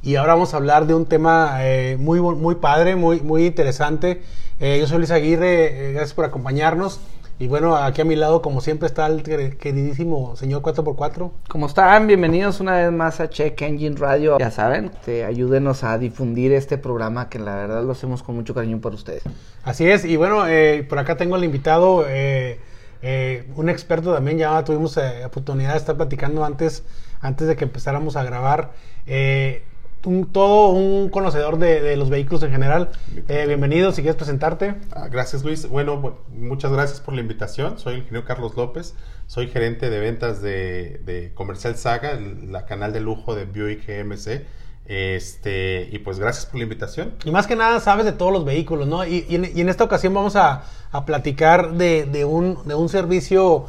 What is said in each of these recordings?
Y ahora vamos a hablar de un tema eh, muy, muy padre, muy, muy interesante. Eh, yo soy Luis Aguirre, eh, gracias por acompañarnos. Y bueno, aquí a mi lado, como siempre, está el queridísimo señor 4x4. ¿Cómo están? Bienvenidos una vez más a Check Engine Radio. Ya saben, te ayúdenos a difundir este programa que la verdad lo hacemos con mucho cariño por ustedes. Así es, y bueno, por acá tengo al invitado, un experto también, ya tuvimos oportunidad de estar platicando antes, antes de que empezáramos a grabar un, todo un conocedor de, los vehículos en general. Eh, bienvenido, si quieres presentarte. Ah, gracias Luis. Bueno, muchas gracias por la invitación. Soy el ingeniero Carlos López, soy gerente de ventas de, Comercial Saga, la canal de lujo de Buick GMC. Este, y pues gracias por la invitación. Y más que nada sabes de todos los vehículos, ¿no? Y, en, esta ocasión vamos a, platicar de, un, de un servicio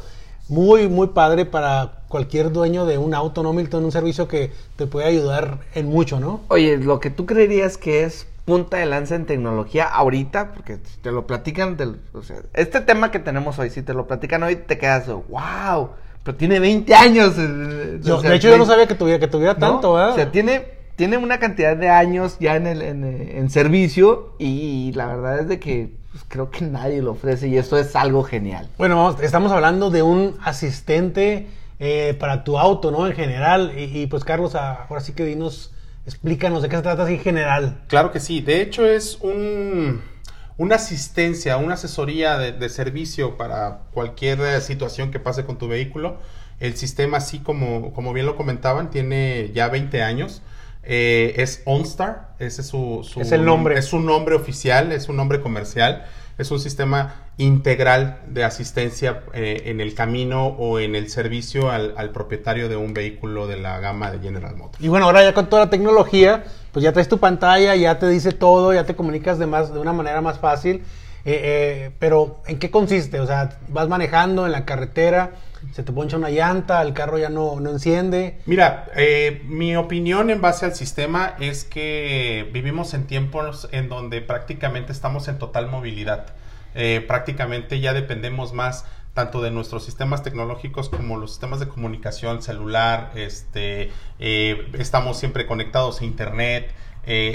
muy, muy padre para cualquier dueño de un auto, ¿no, Milton? Un servicio que te puede ayudar en mucho, ¿no? Oye, lo que tú creerías que es punta de lanza en tecnología ahorita, porque te lo platican, o sea, este tema que tenemos hoy, si te lo platican hoy, te quedas, wow, pero tiene 20 años. Eh, de hecho, yo no sabía que tuviera, que tuviera tanto, ¿verdad? O sea, tiene, tiene una cantidad de años ya en, el, en, en servicio y la verdad es de que pues creo que nadie lo ofrece y esto es algo genial. Bueno, estamos hablando de un asistente eh, para tu auto, ¿no? En general. Y, pues Carlos, ahora sí que dinos, explícanos de qué se trata así en general. Claro que sí. De hecho es un, una asistencia, una asesoría de, de servicio para cualquier eh, situación que pase con tu vehículo. El sistema, así como, como bien lo comentaban, tiene ya 20 años. Eh, es OnStar, ese es su, es el nombre. Es su nombre oficial, es un nombre comercial. Es un sistema integral de asistencia eh, en el camino o en el servicio al, propietario de un vehículo de la gama de General Motors. Y bueno, ahora ya con toda la tecnología, pues ya traes tu pantalla, ya te dice todo, ya te comunicas de, más, de una manera más fácil. Eh, pero, ¿en qué consiste? O sea, vas manejando en la carretera se te poncha una llanta, el carro ya no, no enciende. Mira, eh, mi opinión en base al sistema es que vivimos en tiempos en donde prácticamente estamos en total movilidad. Eh, prácticamente ya dependemos más tanto de nuestros sistemas tecnológicos como los sistemas de comunicación celular, este, eh, estamos siempre conectados a internet,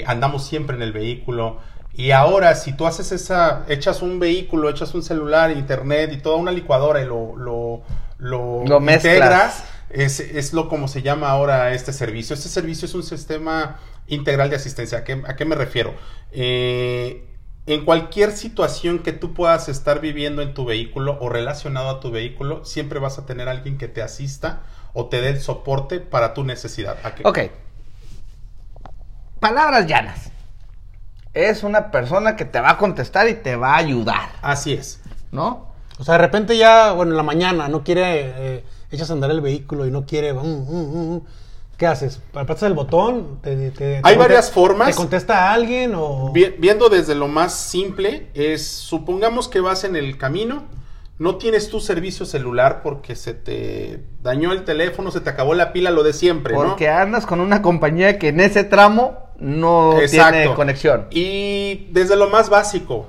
andamos siempre en el vehículo. Y ahora, si tú haces esa, echas un vehículo, echas un celular, internet y toda una licuadora y lo, lo, lo, integras, es, es, lo como se llama ahora este servicio. Este servicio es un sistema integral de asistencia. ¿A qué, a qué me refiero? Eh, en cualquier situación que tú puedas estar viviendo en tu vehículo o relacionado a tu vehículo, siempre vas a tener alguien que te asista o te dé el soporte para tu necesidad. Ok. Palabras llanas es una persona que te va a contestar y te va a ayudar. Así es. ¿No? O sea, de repente ya, bueno, en la mañana no quiere, eh, echas a andar el vehículo y no quiere... Mm, mm, mm, ¿Qué haces? ¿Apretas el botón? Hay varias formas. ¿Te contesta a alguien o...? Viendo desde lo más simple, es, supongamos que vas en el camino, no tienes tu servicio celular porque se te dañó el teléfono, se te acabó la pila, lo de siempre, Porque andas con una compañía que en ese tramo no tiene conexión. Y desde lo más básico,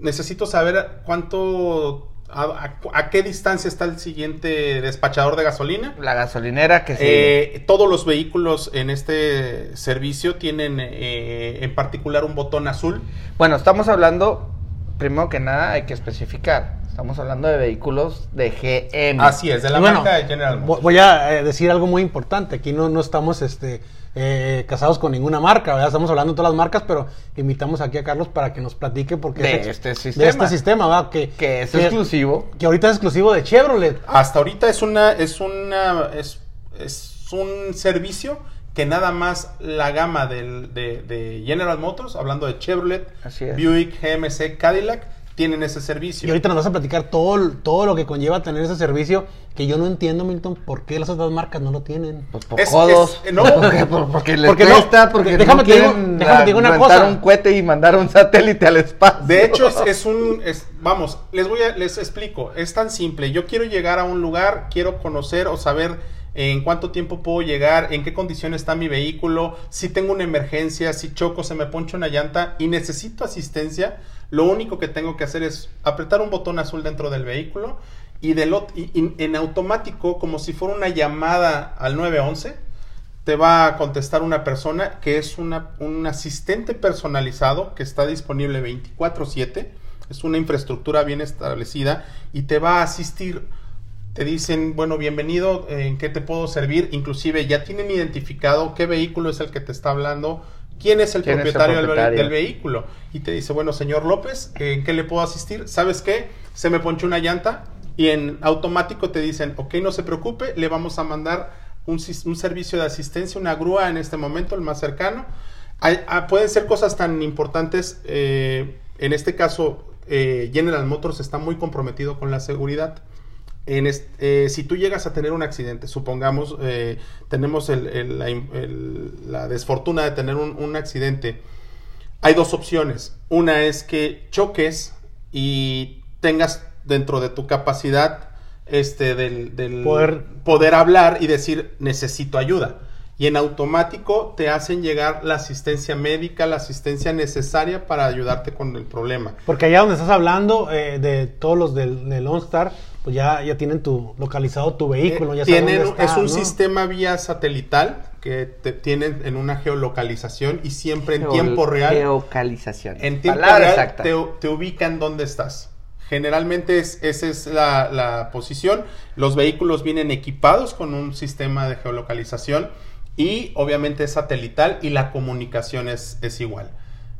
necesito saber cuánto a, qué distancia está el siguiente despachador de gasolina. La gasolinera que eh, todos los vehículos en este servicio tienen eh, en particular un botón azul. Bueno, estamos hablando, primero que nada, hay que especificar. Estamos hablando de vehículos de GM. Así es, de la marca de General Motors. Voy a eh, decir algo muy importante. Aquí no, no estamos este, eh, casados con ninguna marca, ¿verdad? Estamos hablando de todas las marcas, pero invitamos aquí a Carlos para que nos platique porque de este sistema, de este sistema ¿verdad? Que, es exclusivo. Que ahorita es exclusivo de Chevrolet. Hasta ahorita es una, es una, es, es un servicio que nada más la gama del, de, de, General Motors, hablando de Chevrolet, Buick, GMC, Cadillac, tienen ese servicio. Y ahorita nos vas a platicar todo, todo lo que conlleva tener ese servicio, que yo no entiendo, Milton, por qué las otras marcas no lo tienen. Pues por codos. no, porque, porque les porque cuesta, porque déjame, no quieren déjame digo una cosa. un cohete y mandar un satélite al espacio. De hecho, es, un, es, vamos, les voy a, les explico, es tan simple. Yo quiero llegar a un lugar, quiero conocer o saber en cuánto tiempo puedo llegar, en qué condiciones está mi vehículo, si tengo una emergencia, si choco, se me poncha una llanta y necesito asistencia lo único que tengo que hacer es apretar un botón azul dentro del vehículo y, en automático, como si fuera una llamada al 911, te va a contestar una persona que es una, un asistente personalizado que está disponible 24/7, es una infraestructura bien establecida y te va a asistir. Te dicen, bueno, bienvenido, ¿en qué te puedo servir? Inclusive ya tienen identificado qué vehículo es el que te está hablando, quién es el ¿Quién es el propietario, del vehículo. Y te dice, bueno, señor López, ¿en qué le puedo asistir? ¿Sabes qué? Se me ponchó una llanta y en automático te dicen, ok, no se preocupe, le vamos a mandar un, servicio de asistencia, una grúa en este momento, el más cercano. Hay- ah, pueden ser cosas tan importantes, eh, en este caso, eh, General Motors está muy comprometido con la seguridad. En eh, si tú llegas a tener un accidente, supongamos, eh, tenemos el- el- la, im- el- la desfortuna de tener un, un accidente, hay dos opciones. Una es que choques y tengas dentro de tu capacidad este, del, del Poder- poder hablar y decir necesito ayuda. Y en automático te hacen llegar la asistencia médica, la asistencia necesaria para ayudarte con el problema. Porque allá donde estás hablando eh, de todos los del, del OnStar, pues ya, ya tienen tu localizado tu vehículo, ya saben Tienen- dónde está, es un ¿no? sistema vía satelital que te tienen en una geolocalización y siempre en Geo- tiempo real. Geocalización. En tiempo Palabra real te, te ubican dónde estás. Generalmente es, esa es la, la posición. Los vehículos vienen equipados con un sistema de geolocalización y obviamente es satelital y la comunicación es, es igual.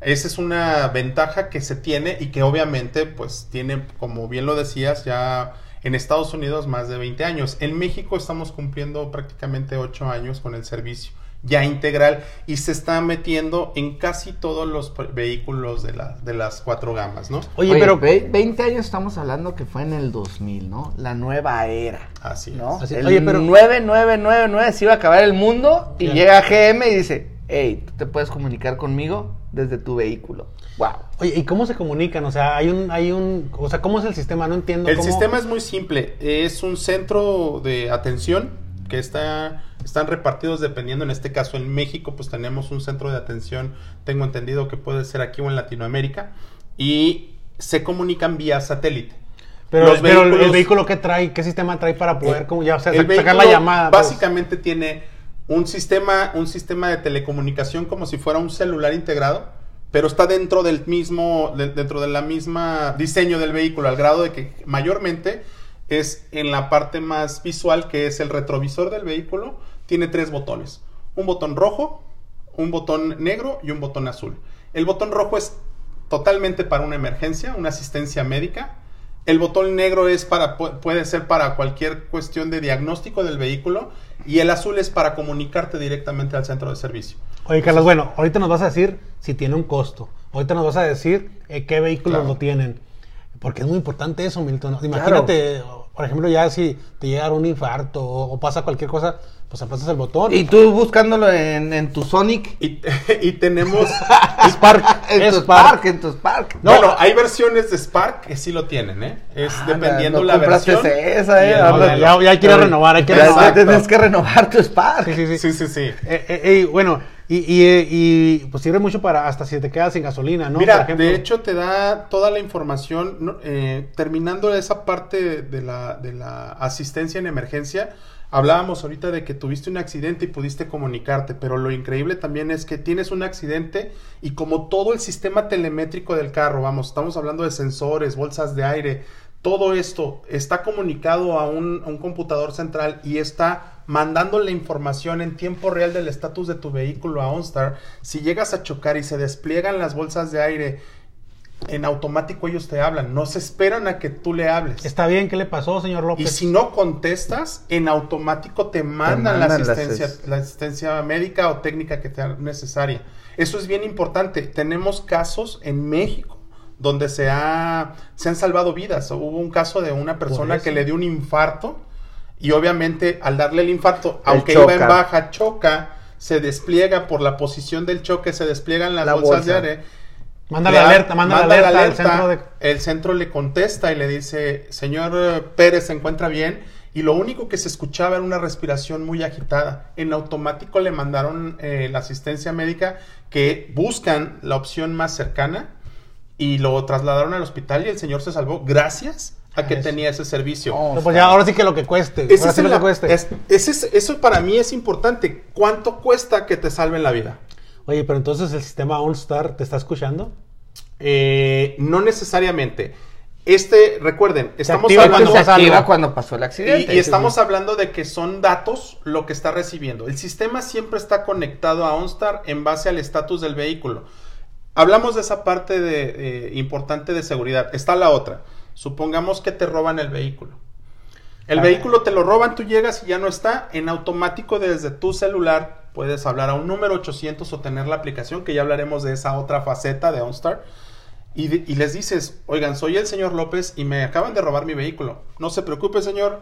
Esa es una ventaja que se tiene y que obviamente pues tiene, como bien lo decías, ya en Estados Unidos más de 20 años. En México estamos cumpliendo prácticamente 8 años con el servicio ya integral y se está metiendo en casi todos los vehículos de, la, de las cuatro gamas, ¿no? Oye, Oye, pero ve- 20 años estamos hablando que fue en el 2000, ¿no? La nueva era. Así ¿no? es. Así- el oye, pero- 9999 se iba a acabar el mundo y llega GM y dice, hey, tú te puedes comunicar conmigo desde tu vehículo. Wow. Oye, ¿y cómo se comunican? O sea, hay un, hay un, o sea, ¿cómo es el sistema? No entiendo. El cómo- sistema es muy simple. Es un centro de atención que está, están repartidos dependiendo, en este caso en México, pues tenemos un centro de atención, tengo entendido que puede ser aquí o en Latinoamérica, y se comunican vía satélite. Pero, Los pero el- el vehículo qué trae, qué sistema trae para poder, Eh, como ya, o sea, el sacar la llamada. pues? Básicamente tiene un sistema, un sistema de telecomunicación como si fuera un celular integrado, pero está dentro del mismo, de- dentro de la misma diseño del vehículo, al grado de que mayormente es en la parte más visual, que es el retrovisor del vehículo, tiene tres botones. Un botón rojo, un botón negro y un botón azul. El botón rojo es totalmente para una emergencia, una asistencia médica. El botón negro es para, pu- puede ser para cualquier cuestión de diagnóstico del vehículo y el azul es para comunicarte directamente al centro de servicio. Oye, Carlos, bueno, ahorita nos vas a decir si tiene un costo. Ahorita nos vas a decir eh, qué vehículos Claro. lo tienen. Porque es muy importante eso, Milton. Imagínate, por ejemplo, ya si te llega un infarto o, o pasa cualquier cosa, pues apretas el botón. Y tú buscándolo en, en tu Sonic. Y, y tenemos... Spark, En tu Spark. En tu Spark. No, bueno, hay versiones de Spark que sí lo tienen, ¿eh? Es Ah, dependiendo no la versión. esa, eh, ya- ya quiere renovar, hay que renovar. ya tienes que renovar tu Spark. Sí, sí, sí. Sí, sí, sí. Eh, eh, eh, bueno, y, y, eh, y, pues sirve mucho para hasta si te quedas sin gasolina, ¿no? Mira, de hecho te da toda la información, ¿no? Eh, terminando esa parte de la, de la asistencia en emergencia, hablábamos ahorita de que tuviste un accidente y pudiste comunicarte, pero lo increíble también es que tienes un accidente y como todo el sistema telemétrico del carro, vamos, estamos hablando de sensores, bolsas de aire, todo esto está comunicado a un, a un computador central y está mandando la información en tiempo real del estatus de tu vehículo a OnStar. Si llegas a chocar y se despliegan las bolsas de aire, en automático ellos te hablan, no se esperan a que tú le hables. Está bien, ¿qué le pasó, señor López? Y si no contestas, en automático te mandan, mandan la, asistencia, la asistencia médica o técnica que sea necesaria. Eso es bien importante. Tenemos casos en México donde se, ha, se han salvado vidas. Hubo un caso de una persona que le dio un infarto y obviamente al darle el infarto, aunque choca. iba en baja, choca, se despliega por la posición del choque, se despliegan las La bolsas de aire. Manda la alerta, manda, la alerta, al centro de... El centro le contesta y le dice, señor eh, Pérez se encuentra bien. Y lo único que se escuchaba era una respiración muy agitada. En automático le mandaron eh, la asistencia médica que buscan la opción más cercana y lo trasladaron al hospital y el señor se salvó gracias a que Eso. tenía ese servicio. Oh. No, pues ya, ahora sí que lo que cueste. Ese ahora sí lo el- que cueste. es- ese es- eso para mí es importante. ¿Cuánto cuesta que te salven la vida? Oye, pero entonces el sistema OnStar te está escuchando. Eh, no necesariamente. Este, recuerden, estamos activa hablando cuando se pasa activa algo. cuando pasó el y, accidente. y estamos hablando de que son datos lo que está recibiendo. El sistema siempre está conectado a OnStar en base al estatus del vehículo. Hablamos de esa parte de, eh, importante de seguridad. Está la otra. Supongamos que te roban el vehículo. El vehículo te lo roban, tú llegas y ya no está. En automático desde tu celular puedes hablar a un número 800 o tener la aplicación, que ya hablaremos de esa otra faceta de OnStar. Y, de- y les dices, oigan, soy el señor López y me acaban de robar mi vehículo. No se preocupe, señor,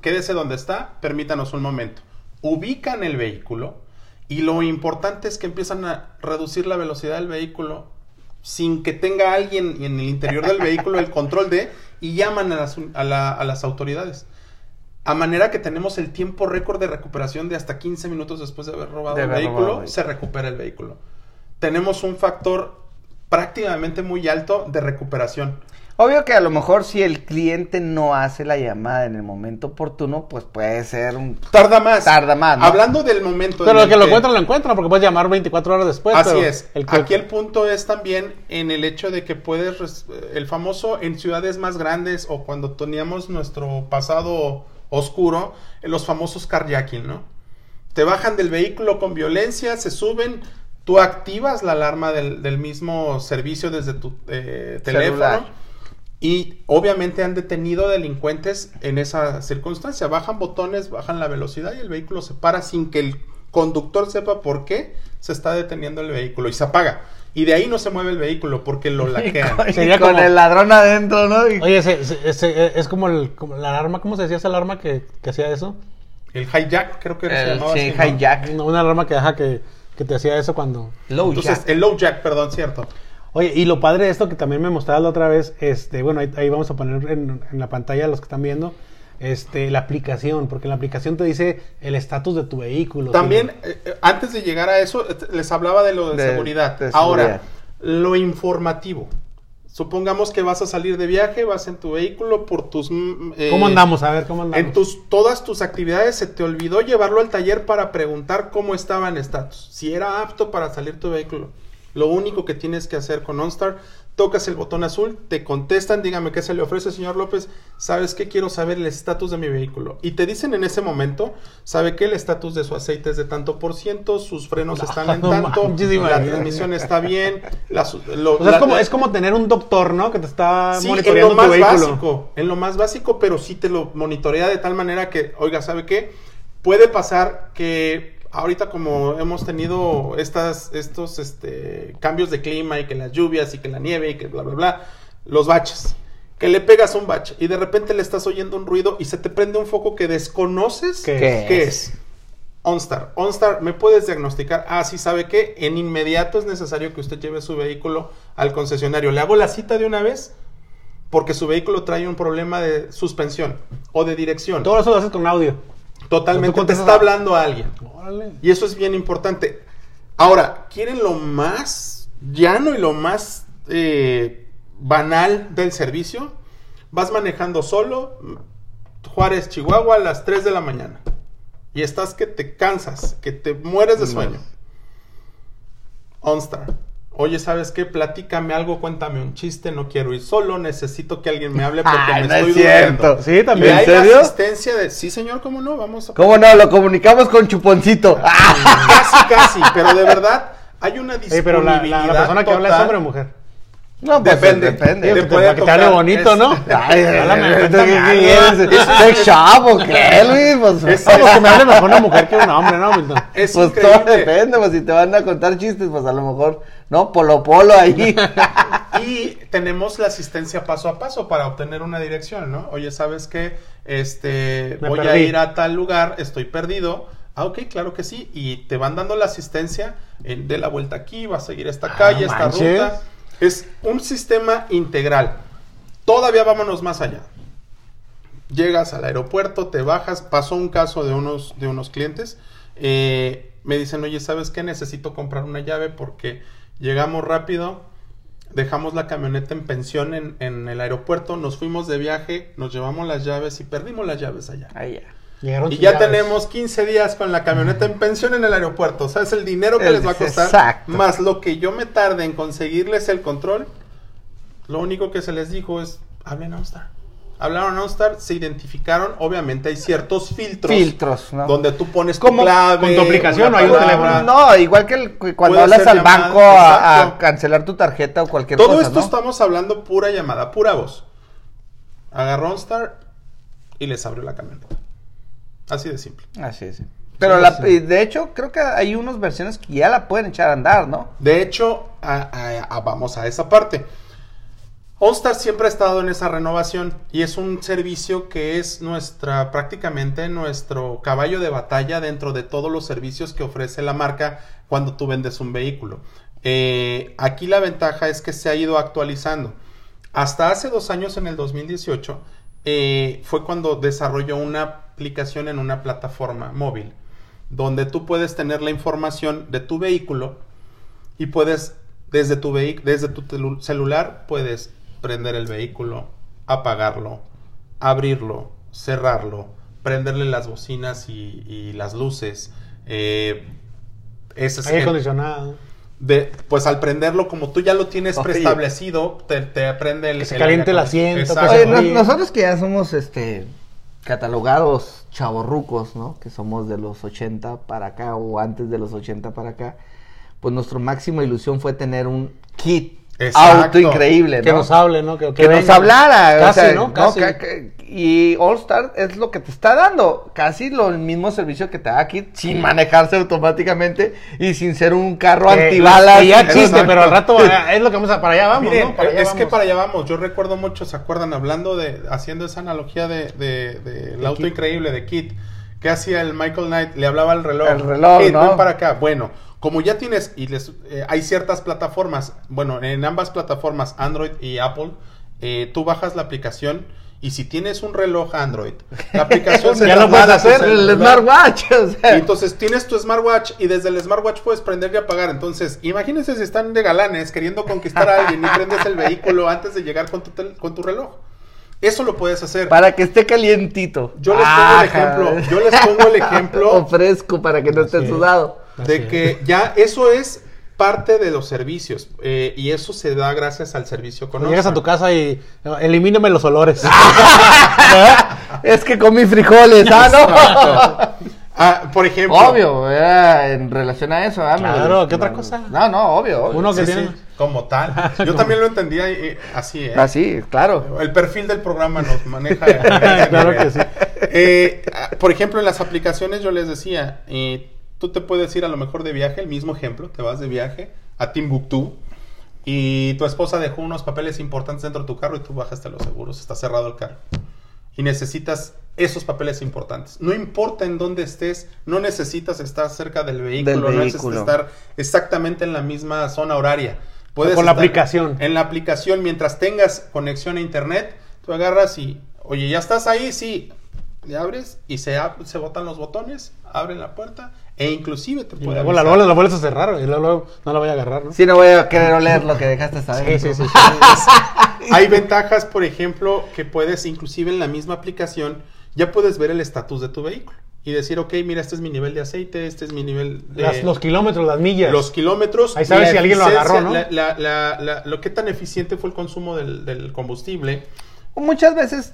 quédese donde está, permítanos un momento. Ubican el vehículo y lo importante es que empiezan a reducir la velocidad del vehículo sin que tenga alguien en el interior del vehículo el control de y llaman a las, a la- a las autoridades. A manera que tenemos el tiempo récord de recuperación de hasta 15 minutos después de haber robado De el haber vehículo, robado se recupera el vehículo. Tenemos un factor prácticamente muy alto de recuperación. Obvio que a lo mejor si el cliente no hace la llamada en el momento oportuno, pues puede ser un... Tarda más. Tarda más, ¿no? Hablando del momento. Pero en el que lo encuentra, lo encuentra, porque puedes llamar 24 horas después. Así pero es. el que- Aquí el punto es también en el hecho de que puedes, res- el famoso en ciudades más grandes o cuando teníamos nuestro pasado oscuro, en los famosos carjacking, ¿no? Te bajan del vehículo con violencia, se suben, tú activas la alarma del, del mismo servicio desde tu eh, teléfono. Celular. Y obviamente han detenido delincuentes en esa circunstancia. Bajan botones, bajan la velocidad y el vehículo se para sin que el conductor sepa por qué se está deteniendo el vehículo y se apaga. Y de ahí no se mueve el vehículo porque lo laquean. Y Sería con como- el ladrón adentro, ¿no? Y- Oye, se- se- se- es como, el, como la alarma, ¿cómo se decía esa alarma que, que hacía eso? El hijack, creo que se el, llamaba sí, hijack. Una, una alarma que, ajá, que, que te hacía eso cuando... Low Entonces, jack. el low jack, perdón, cierto. Oye, y lo padre de esto que también me mostrabas la otra vez, este, bueno, ahí, ahí vamos a poner en, en la pantalla los que están viendo, este, la aplicación, porque la aplicación te dice el estatus de tu vehículo. También, eh, eh, antes de llegar a eso, eh, les hablaba de lo de, De- seguridad. de Ahora, seguridad. lo informativo. Supongamos que vas a salir de viaje, vas en tu vehículo por tus... mm, eh, ¿Cómo andamos? A ver, ¿cómo andamos? En tus, todas tus actividades se te olvidó llevarlo al taller para preguntar cómo estaba en estatus, si era apto para salir tu vehículo. Lo único que tienes que hacer con OnStar, tocas el botón azul, te contestan, dígame qué se le ofrece, señor López, ¿sabes qué? Quiero saber el estatus de mi vehículo. Y te dicen en ese momento, ¿sabe qué? El estatus de su aceite es de tanto por ciento, sus frenos están en no tanto, manches, la transmisión está bien, las- lo- O sea, la- es, como, es como tener un doctor, ¿no? Que te está Sí, en monitoreando lo tu más vehículo. básico, en lo más básico, pero sí te lo monitorea de tal manera que, oiga, ¿sabe qué? Puede pasar que ahorita como hemos tenido estas, estos este, cambios de clima y que las lluvias y que la nieve y que bla, bla, bla, los baches. Que le pegas un bache y de repente le estás oyendo un ruido y se te prende un foco que desconoces ¿Qué ¿Qué qué es? es. OnStar. OnStar, ¿me puedes diagnosticar? Ah, sí, ¿sabe qué? En inmediato es necesario que usted lleve su vehículo al concesionario. Le hago la cita de una vez porque su vehículo trae un problema de suspensión o de dirección. Todo eso lo haces con audio. Totalmente. Te está hablando a alguien. Órale. Y eso es bien importante. Ahora, ¿quieren lo más llano y lo más eh, banal del servicio? Vas manejando solo, Juárez, Chihuahua, a las 3 de la mañana. Y estás que te cansas, que te mueres de sueño. OnStar. Oye, ¿sabes qué? Platícame algo, cuéntame un chiste, no quiero ir solo, necesito que alguien me hable porque Ay, me no estoy es cierto. durmiendo. Sí, también. Y ¿En hay serio? la asistencia de, sí señor, ¿cómo no? Vamos a... ¿Cómo no? Lo comunicamos con Chuponcito. Casi, casi, pero de verdad hay una disponibilidad pero la, la- la persona que habla es hombre o mujer. No, pues Depende. depende. Te que te- puede para que te hable bonito, es- ¿no? Ay. ¿Sex shop o qué, Luis? Pues, Es- Vamos, que me hable mejor una mujer que un hombre, ¿no, Milton? Es pues todo depende, pues si te van a contar chistes, pues a lo mejor, ¿no? Polo polo ahí. Y tenemos la asistencia paso a paso para obtener una dirección, ¿no? Oye, ¿sabes qué? Este, Me voy a ir a tal lugar, estoy perdido. Ah, ok, claro que sí. Y te van dando la asistencia en, de la vuelta aquí, vas a seguir esta Ah, calle, esta manches. ruta. Es un sistema integral. Todavía vámonos más allá. Llegas al aeropuerto, te bajas. Pasó un caso de unos, de unos clientes. eh, me dicen, oye, ¿sabes qué? Necesito comprar una llave porque llegamos rápido. dejamos la camioneta en pensión en, en el aeropuerto, nos fuimos de viaje, nos llevamos las llaves y perdimos las llaves allá. Ahí ya. Llegaron Y ya llaves. tenemos 15 días con la camioneta en pensión en el aeropuerto. ¿Sabes el dinero que El- les va a costar? exacto. Más lo que yo me tarde en conseguirles el control. Lo único que se les dijo es, hablen a OnStar. Hablaron a OnStar, se identificaron. Obviamente hay ciertos filtros. Filtros, ¿no? Donde tú pones tu Como clave. con tu aplicación, una hay un teléfono. No, igual que el- cuando Puede hablas al llamada, banco a, cancelar tu tarjeta o cualquier Todo cosa, esto ¿no? estamos hablando pura llamada, pura voz. Agarró OnStar y les abrió la camioneta. Así de simple. Así es. Pero la- de hecho, creo que hay unas versiones que ya la pueden echar a andar, ¿no? De hecho, a- a- a- vamos a esa parte. OnStar siempre ha estado en esa renovación y es un servicio que es nuestra, prácticamente nuestro caballo de batalla dentro de todos los servicios que ofrece la marca cuando tú vendes un vehículo. Eh, aquí la ventaja es que se ha ido actualizando. Hasta hace dos años, en el 2018, eh, fue cuando desarrolló una aplicación en una plataforma móvil, donde tú puedes tener la información de tu vehículo y puedes, desde tu, desde tu celular, puedes prender el vehículo, apagarlo, abrirlo, cerrarlo, prenderle las bocinas y, y las luces. Eh, ese es Aire el- acondicionado. de, pues al prenderlo, como tú ya lo tienes Oye. preestablecido, te, te prende el... Que se el caliente el asiento, Oye, fríe. nosotros que ya somos este catalogados chavorrucos, ¿no? Que somos de los 80 para acá o antes de los 80 para acá, pues nuestra máxima ilusión fue tener un kit Exacto. auto increíble, ¿no? Que nos hable, ¿no? Que, que nos hablara. Casi, o sea, ¿no? Casi. Ca- ca- y All Star es lo que te está dando. Casi lo el mismo servicio que te da aquí, sin manejarse automáticamente y sin ser un carro Que- antibalas. que ya existe, Exacto. pero al rato eh, es lo que vamos a... Para allá vamos, Miren, ¿no? Para allá es que para allá vamos. Yo recuerdo mucho, ¿se acuerdan? Hablando de, haciendo esa analogía de, de- de el auto Kit. increíble de Kit. ¿Qué hacía el Michael Knight? Le hablaba al reloj. El reloj, Kit, ¿no? ven para acá. Bueno, como ya tienes, y les, eh, hay ciertas plataformas, bueno, en ambas plataformas, Android y Apple, eh, tú bajas la aplicación y si tienes un reloj Android, la aplicación se Ya lo puedes traslada a hacer, el smartwatch. O sea, Y entonces tienes tu smartwatch y desde el smartwatch puedes prender y apagar. Entonces, imagínense si están de galanes queriendo conquistar a alguien y prendes el vehículo antes de llegar con tu, tel- con tu reloj. Eso lo puedes hacer. para que esté calientito. Yo les pongo el ejemplo, yo les pongo el ejemplo o fresco para que no esté es. sudado. De que ya eso es parte de los servicios eh, y eso se da gracias al servicio llegas a tu casa y eh, elimíname los olores. es que comí frijoles, ah, Ah, por no. ejemplo, obvio, ¿verdad? en relación a eso. ¿verdad? Claro, ¿qué otra no, cosa? No, no, obvio. obvio. Uno que sí, tiene... sí, como tal. Yo también lo entendía eh, así, ¿eh? Así, Ah, claro. El perfil del programa nos maneja. Claro que sí. Eh, ah, por ejemplo, en las aplicaciones yo les decía, eh, tú te puedes ir a lo mejor de viaje, el mismo ejemplo, te vas de viaje a Timbuktu y tu esposa dejó unos papeles importantes dentro de tu carro y tú bajaste los seguros, está cerrado el carro. Y necesitas esos papeles importantes. No importa en dónde estés, no necesitas estar cerca del vehículo, no necesitas estar exactamente en la misma zona horaria. Puedes con la aplicación. En la aplicación, mientras tengas conexión a internet, tú agarras y, oye, ¿ya estás ahí? Sí. Le abres y se, ab- se botan los botones, abren la puerta e inclusive te puede luego la, luego la vuelves a cerrar y luego, luego no la voy a agarrar, ¿no? Si no voy a querer oler lo que dejaste saber. Sí, sí, sí. sí. Hay ventajas, por ejemplo, que puedes, inclusive en la misma aplicación, ya puedes ver el estatus de tu vehículo y decir, ok, mira, este es mi nivel de aceite, este es mi nivel de... Las- los kilómetros, las millas. los kilómetros. Ahí sabes la si alguien lo agarró, ¿no? la- la- la- la- lo que tan eficiente fue el consumo del, del combustible. Muchas veces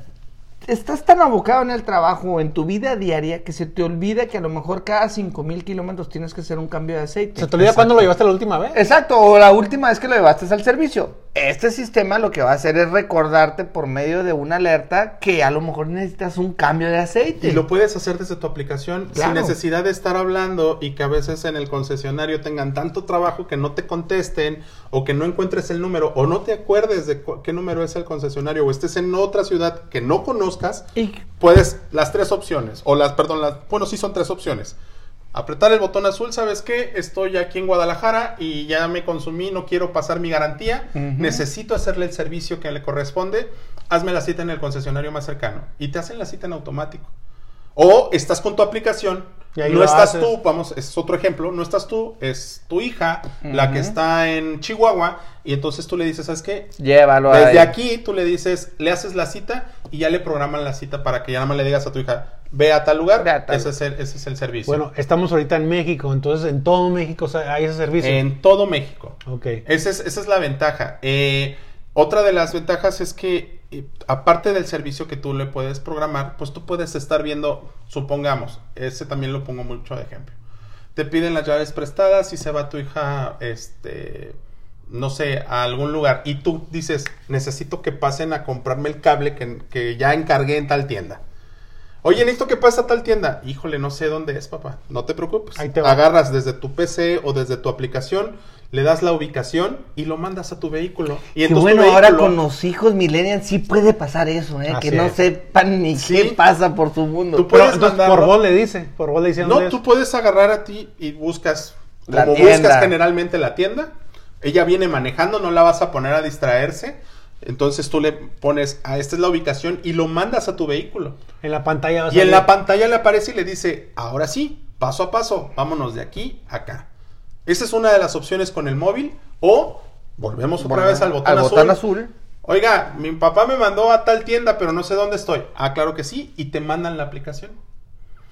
estás tan abocado en el trabajo o en tu vida diaria que se te olvida que a lo mejor cada 5000 kilómetros tienes que hacer un cambio de aceite. ¿Se te olvida cuándo lo llevaste la última vez? Exacto, o la última vez que lo llevaste al servicio. Este sistema lo que va a hacer es recordarte por medio de una alerta que a lo mejor necesitas un cambio de aceite. Y lo puedes hacer desde tu aplicación Claro. sin necesidad de estar hablando y que a veces en el concesionario tengan tanto trabajo que no te contesten o que no encuentres el número o no te acuerdes de qué número es el concesionario o estés en otra ciudad que no conozcas. Y- Puedes las tres opciones o las, perdón, las, bueno, sí son tres opciones. Apretar el botón azul, ¿sabes qué? Estoy aquí en Guadalajara y ya me consumí, no quiero pasar mi garantía, necesito hacerle el servicio que le corresponde, hazme la cita en el concesionario más cercano y te hacen la cita en automático. O estás con tu aplicación no estás haces. tú, vamos, es otro ejemplo, no estás tú, es tu hija, la que está en Chihuahua, y entonces tú le dices, ¿sabes qué? Llévalo Desde ahí. aquí tú le dices, le haces la cita y ya le programan la cita para que ya nada más le digas a tu hija, ve a tal lugar, Ve a tal ese, es el, ese es el servicio. Bueno, estamos ahorita en México, entonces en todo México hay ese servicio. en todo México. Ok. Esa es, esa es la ventaja. Eh, otra de las ventajas es que, eh, aparte del servicio que tú le puedes programar, pues tú puedes estar viendo, supongamos, ese también lo pongo mucho de ejemplo. Te piden las llaves prestadas y se va tu hija, este, no sé, a algún lugar y tú dices, necesito que pasen a comprarme el cable que, que ya encargué en tal tienda. Oye, necesito que pase a tal tienda. Híjole, no sé dónde es, papá. No te preocupes. Ahí te va. Agarras desde tu PC o desde tu aplicación, le das la ubicación y lo mandas a tu vehículo. Y entonces bueno, tu ahora con los hijos millennials sí puede pasar eso, ¿eh? Así que no es. sepan ni Sí. qué pasa por su mundo. Tú puedes por voz le dice, por voz le dice dónde No, es. tú puedes agarrar a ti y buscas, La como tienda. buscas generalmente la tienda. Ella viene manejando, no la vas a poner a distraerse. Entonces tú le pones, a esta es la ubicación y lo mandas a tu vehículo. En la pantalla va a Y en la pantalla le aparece y le dice, ahora sí, paso a paso, vámonos de aquí a acá. Esa es una de las opciones con el móvil. O volvemos otra vez al botón, Al azul. botón azul. Oiga, mi papá me mandó a tal tienda, pero no sé dónde estoy. Ah, claro que sí. Y te mandan la aplicación.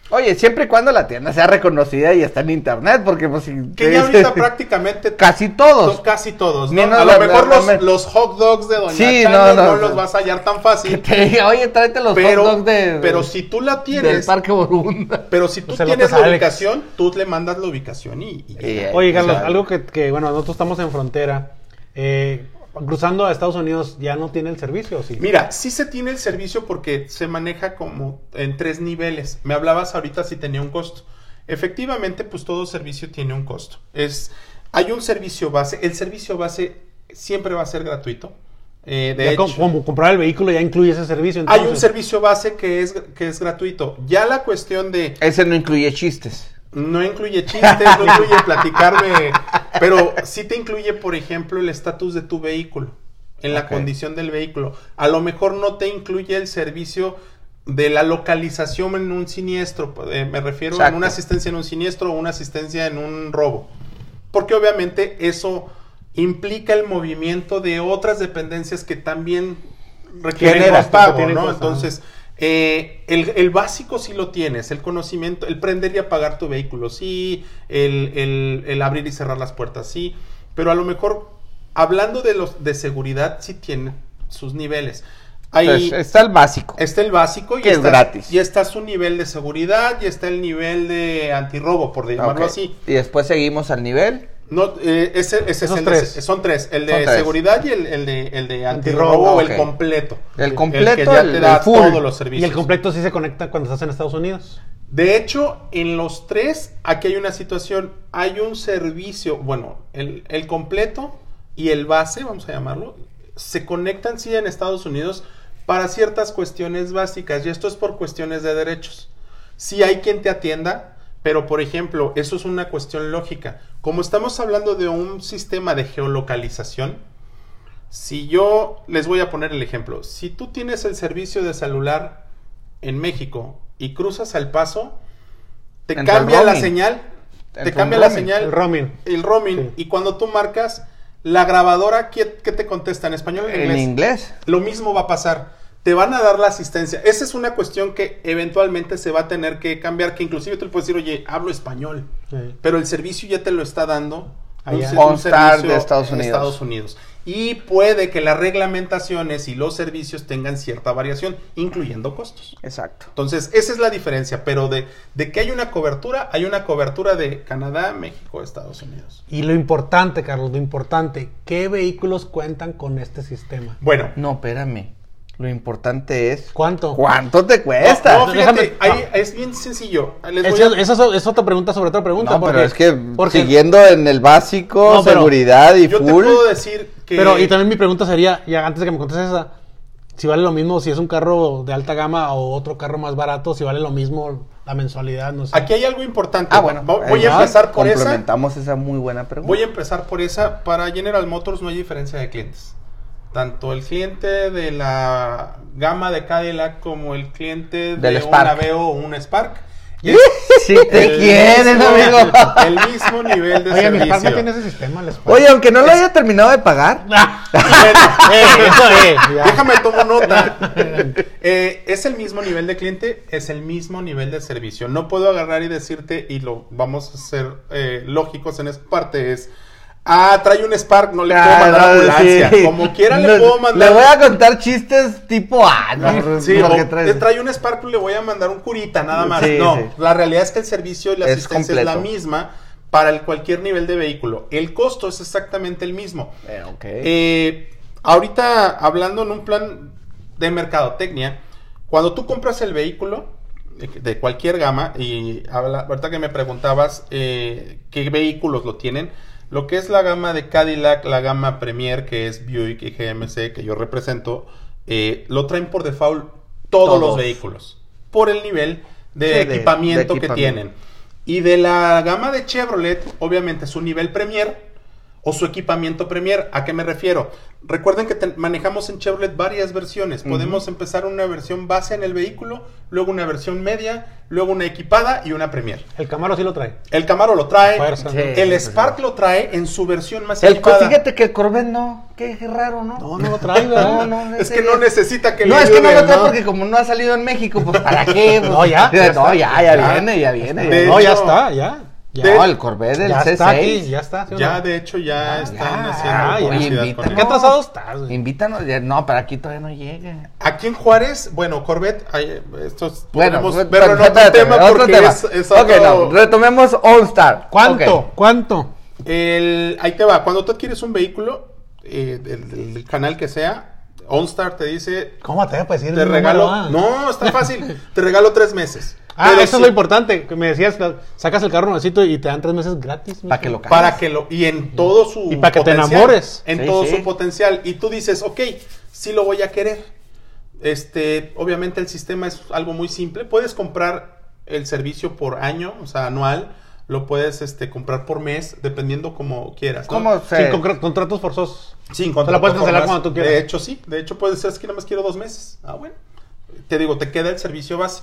Oye, siempre y cuando la tienda sea reconocida y está en internet, porque pues si... Que ya ahorita prácticamente Casi todos. Son casi todos, ¿no? Menos a la- lo mejor la- los, la- los hot dogs de Doña Sí, Chana no, no, no, los no. vas a hallar tan Que fácil. te diga, oye, tráete los Pero, hot dogs de, pero si tú la del tienes, Parque Borunda. pero si tú Pues el tienes la ubicación, tú le mandas la ubicación y, y. Y- Oye, Carlos, o sea, algo que, que, bueno, nosotros estamos en frontera. eh, cruzando a Estados Unidos ya no tiene el servicio, ¿o ¿sí? Mira, sí se tiene el servicio porque se maneja como en tres niveles. Me hablabas ahorita si tenía un costo. Efectivamente, pues todo servicio tiene un costo. Es, hay un servicio base. El servicio base siempre va a ser gratuito. Eh, de Ya hecho, com- como comprar el vehículo ya incluye ese servicio. hay un servicio base que es, que es gratuito. Ya la cuestión de Ese no incluye chistes. No incluye chistes, no incluye platicarme, pero sí te incluye, por ejemplo, el estatus de tu vehículo, en la condición del vehículo. A lo mejor no te incluye el servicio de la localización en un siniestro, eh, me refiero a una asistencia en un siniestro o una asistencia en un robo. Porque obviamente eso implica el movimiento de otras dependencias que también requieren pago, ¿no? Entonces, eh, el, el básico sí lo tienes, el conocimiento, el prender y apagar tu vehículo, sí, el, el- el abrir y cerrar las puertas, sí, pero a lo mejor, hablando de los de seguridad, sí tiene sus niveles. Ahí Pues, está el básico. está el básico y Que es está, gratis. y está su nivel de seguridad y está el nivel de antirrobo, por llamarlo Ok. así. Y después seguimos al nivel. No, eh, ese, ese es Esos el de- tres. son tres, el de tres. seguridad y el, el de, el de Antirrobo, antirrobo o ok. el completo. El que completo, ya el- te da full. todos los Y servicios. el completo sí se conecta cuando estás en Estados Unidos. De hecho, en los tres, aquí hay una situación, hay un servicio, bueno, el, el completo y el base, vamos a llamarlo, se conectan sí en Estados Unidos para ciertas cuestiones básicas y esto es por cuestiones de derechos. Sí hay quien te atienda, pero por ejemplo, eso es una cuestión lógica. Como estamos hablando de un sistema de geolocalización, si yo les voy a poner el ejemplo, si tú tienes el servicio de celular en México y cruzas al paso, te Entra cambia la señal, te cambia la señal, el roaming. el roaming, Sí. y cuando tú marcas la grabadora, ¿qué, qué te contesta en español o en En inglés? inglés. Lo mismo va a pasar. Te van a dar la asistencia. Esa es una cuestión que eventualmente se va a tener que cambiar, que inclusive tú le puedes decir, oye, hablo español, Sí. pero el servicio ya te lo está dando Allá. OnStar servicio de Estados en Unidos. Estados Unidos. Y puede que las reglamentaciones y los servicios tengan cierta variación, incluyendo costos. Exacto. Entonces, esa es la diferencia, pero de, de que hay una cobertura, hay una cobertura de Canadá, México, Estados Unidos. Y lo importante, Carlos, lo importante, ¿qué vehículos cuentan con este sistema? Bueno, No, espérame. Lo importante es. ¿Cuánto? ¿Cuánto te cuesta? no, no, fíjate, Déjame- ahí no. es bien sencillo. Les voy Esa a- esa es, es otra pregunta sobre otra pregunta. No, porque, pero es que porque- siguiendo en el básico, pero seguridad y yo te full. puedo decir que... Pero, y también mi pregunta sería, ya antes de que me contestes esa, si vale lo mismo si es un carro de alta gama o otro carro más barato, si vale lo mismo la mensualidad, no sé. Aquí hay algo importante. Ah, bueno. Voy a empezar por esa. Complementamos esa muy buena pregunta. Voy a empezar por esa. Para General Motors no hay diferencia de clientes. Tanto el cliente de la gama de Cadillac como el cliente de Del un Spark. Aveo o un Spark Si te quieren, amigo. El mismo nivel de Oye, mi servicio. Spark no tiene ese sistema. el Spark. Oye, aunque no lo haya terminado de pagar. Bueno, Eh. Déjame tomo nota. Eh, es el mismo nivel de cliente, es el mismo nivel de servicio. No puedo agarrar y decirte, y lo vamos a ser eh, lógicos en esta parte, es. Ah, trae un Spark, no le puedo Ah, mandar no, ambulancia. sí. Como quiera No, le puedo mandar. Le voy a contar chistes tipo A, ¿no? Sí, Lo o que traes. le trae un Spark, le voy a mandar un curita, nada más. Sí, no, la realidad es que el servicio y la Es asistencia es la misma para el cualquier nivel de vehículo. El costo es exactamente el mismo. Eh, ok. Eh, ahorita hablando en un plan de mercadotecnia, cuando tú compras el vehículo de, de cualquier gama, y habla, ahorita que me preguntabas eh, qué vehículos lo tienen, lo que es la gama de Cadillac, la gama Premier, que es Buick y GMC, que yo represento, eh, lo traen por default todos, Todos. los vehículos, por el nivel de, Sí, de- equipamiento, de que tienen. Y de la gama de Chevrolet, obviamente su nivel Premier o su equipamiento Premier. ¿A qué me refiero? Recuerden que te- manejamos en Chevrolet varias versiones. Podemos empezar una versión base en el vehículo, luego una versión media, luego una equipada y una Premier. El Camaro sí lo trae. El Camaro lo trae, Fuerza, Sí. el Spark lo trae en su versión más El, equipada. fíjate que el Corvette no. Qué raro, ¿no? No, no lo trae. No, no, Es que no necesita que No, le es que no lo trae ¿no? porque como no ha salido en México, pues ¿para qué? Pues, No, ya, ya no, ya, ya, Ya. viene, ya viene. ya no, ya está, ya. Ya, de- el Corvette del ya C6. está aquí, ya está. ¿sí o Ya, no? de hecho, ya están ya, haciendo ya. publicidad Oye, con invítanos. ¿Qué atrasado estás? güey? Invítanos. No, pero aquí todavía no llega. Aquí en Juárez, bueno, Corvette, ay, esto es- Bueno, podemos verlo en otro tema otro porque tema. es, es Ok, otro- no, retomemos All Star. ¿Cuánto? ¿Cuánto? El, ahí te va. Cuando tú adquieres un vehículo, eh, del canal que sea, OnStar te dice, ¿Cómo te voy a decir? te el regalo. ah? No, está fácil. te regalo tres meses. Ah, Pero eso es lo importante. Que me decías, sacas el carro nuevecito y te dan tres meses gratis. Para que lo cagues. Para que lo. Y en todo su. Y para que te enamores. En Sí, todo sí. su potencial. Y tú dices, ok, sí lo voy a querer. Este, obviamente el sistema es algo muy simple. Puedes comprar el servicio por año, o sea, anual. Lo puedes este, comprar por mes, dependiendo como quieras. ¿no? ¿Cómo se- Sin concre- contratos forzosos. Sin Te la puedes cancelar cuando tú quieras. De hecho, sí. De hecho, puede ser es que nada más quiero dos meses. Ah, bueno. Te digo, te queda el servicio base.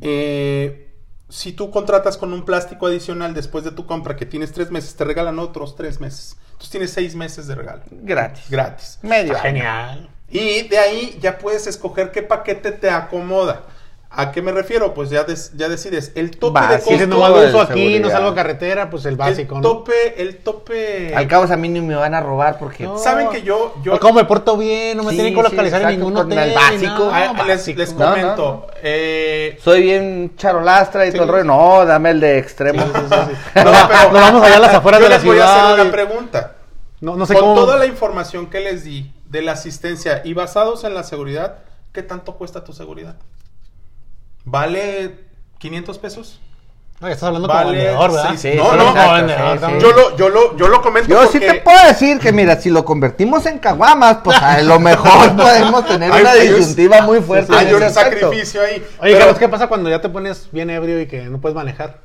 Eh, si tú contratas con un plástico adicional después de tu compra, que tienes tres meses, te regalan otros tres meses. Entonces tienes seis meses de regalo. Gratis. Gratis. Medio. Genial. Y de ahí ya puedes escoger qué paquete te acomoda. ¿A qué me refiero? Pues ya, des- ya decides. El tope de. Si costo. no lo de uso aquí, no salgo a carretera, pues el básico, el ¿no? tope, el tope. Al cabo a mí ni me van a robar porque... No. Saben que yo, yo O ¿Cómo me porto bien? No me Sí, tienen que sí, localizar en ningún con hotel. el ni básico. Ah, les, básico. les No, no, comento. no. eh, Soy bien charolastra y Sí. todo el rollo. No, dame el de extremo. Sí, sí, sí, sí. No, pero- nos vamos allá a las afueras yo de la les voy a hacer ciudad. una pregunta. No, no sé Con cómo. toda la información que les di de la asistencia y basados en la seguridad, ¿qué tanto cuesta tu seguridad? ¿Vale 500 pesos? No, estás hablando como Vale, vendedor, ¿verdad? sí, Sí, no, sí, no, exacto, vendedor, sí, sí. Yo lo, yo lo, yo lo comento Yo sí porque te puedo decir que, mira, si lo convertimos en caguamas, pues a lo mejor podemos tener Hay- una hay un- disyuntiva muy fuerte. hay en un ese sacrificio ahí. Oye, Pero ¿qué pasa cuando ya te pones bien ebrio y que no puedes manejar?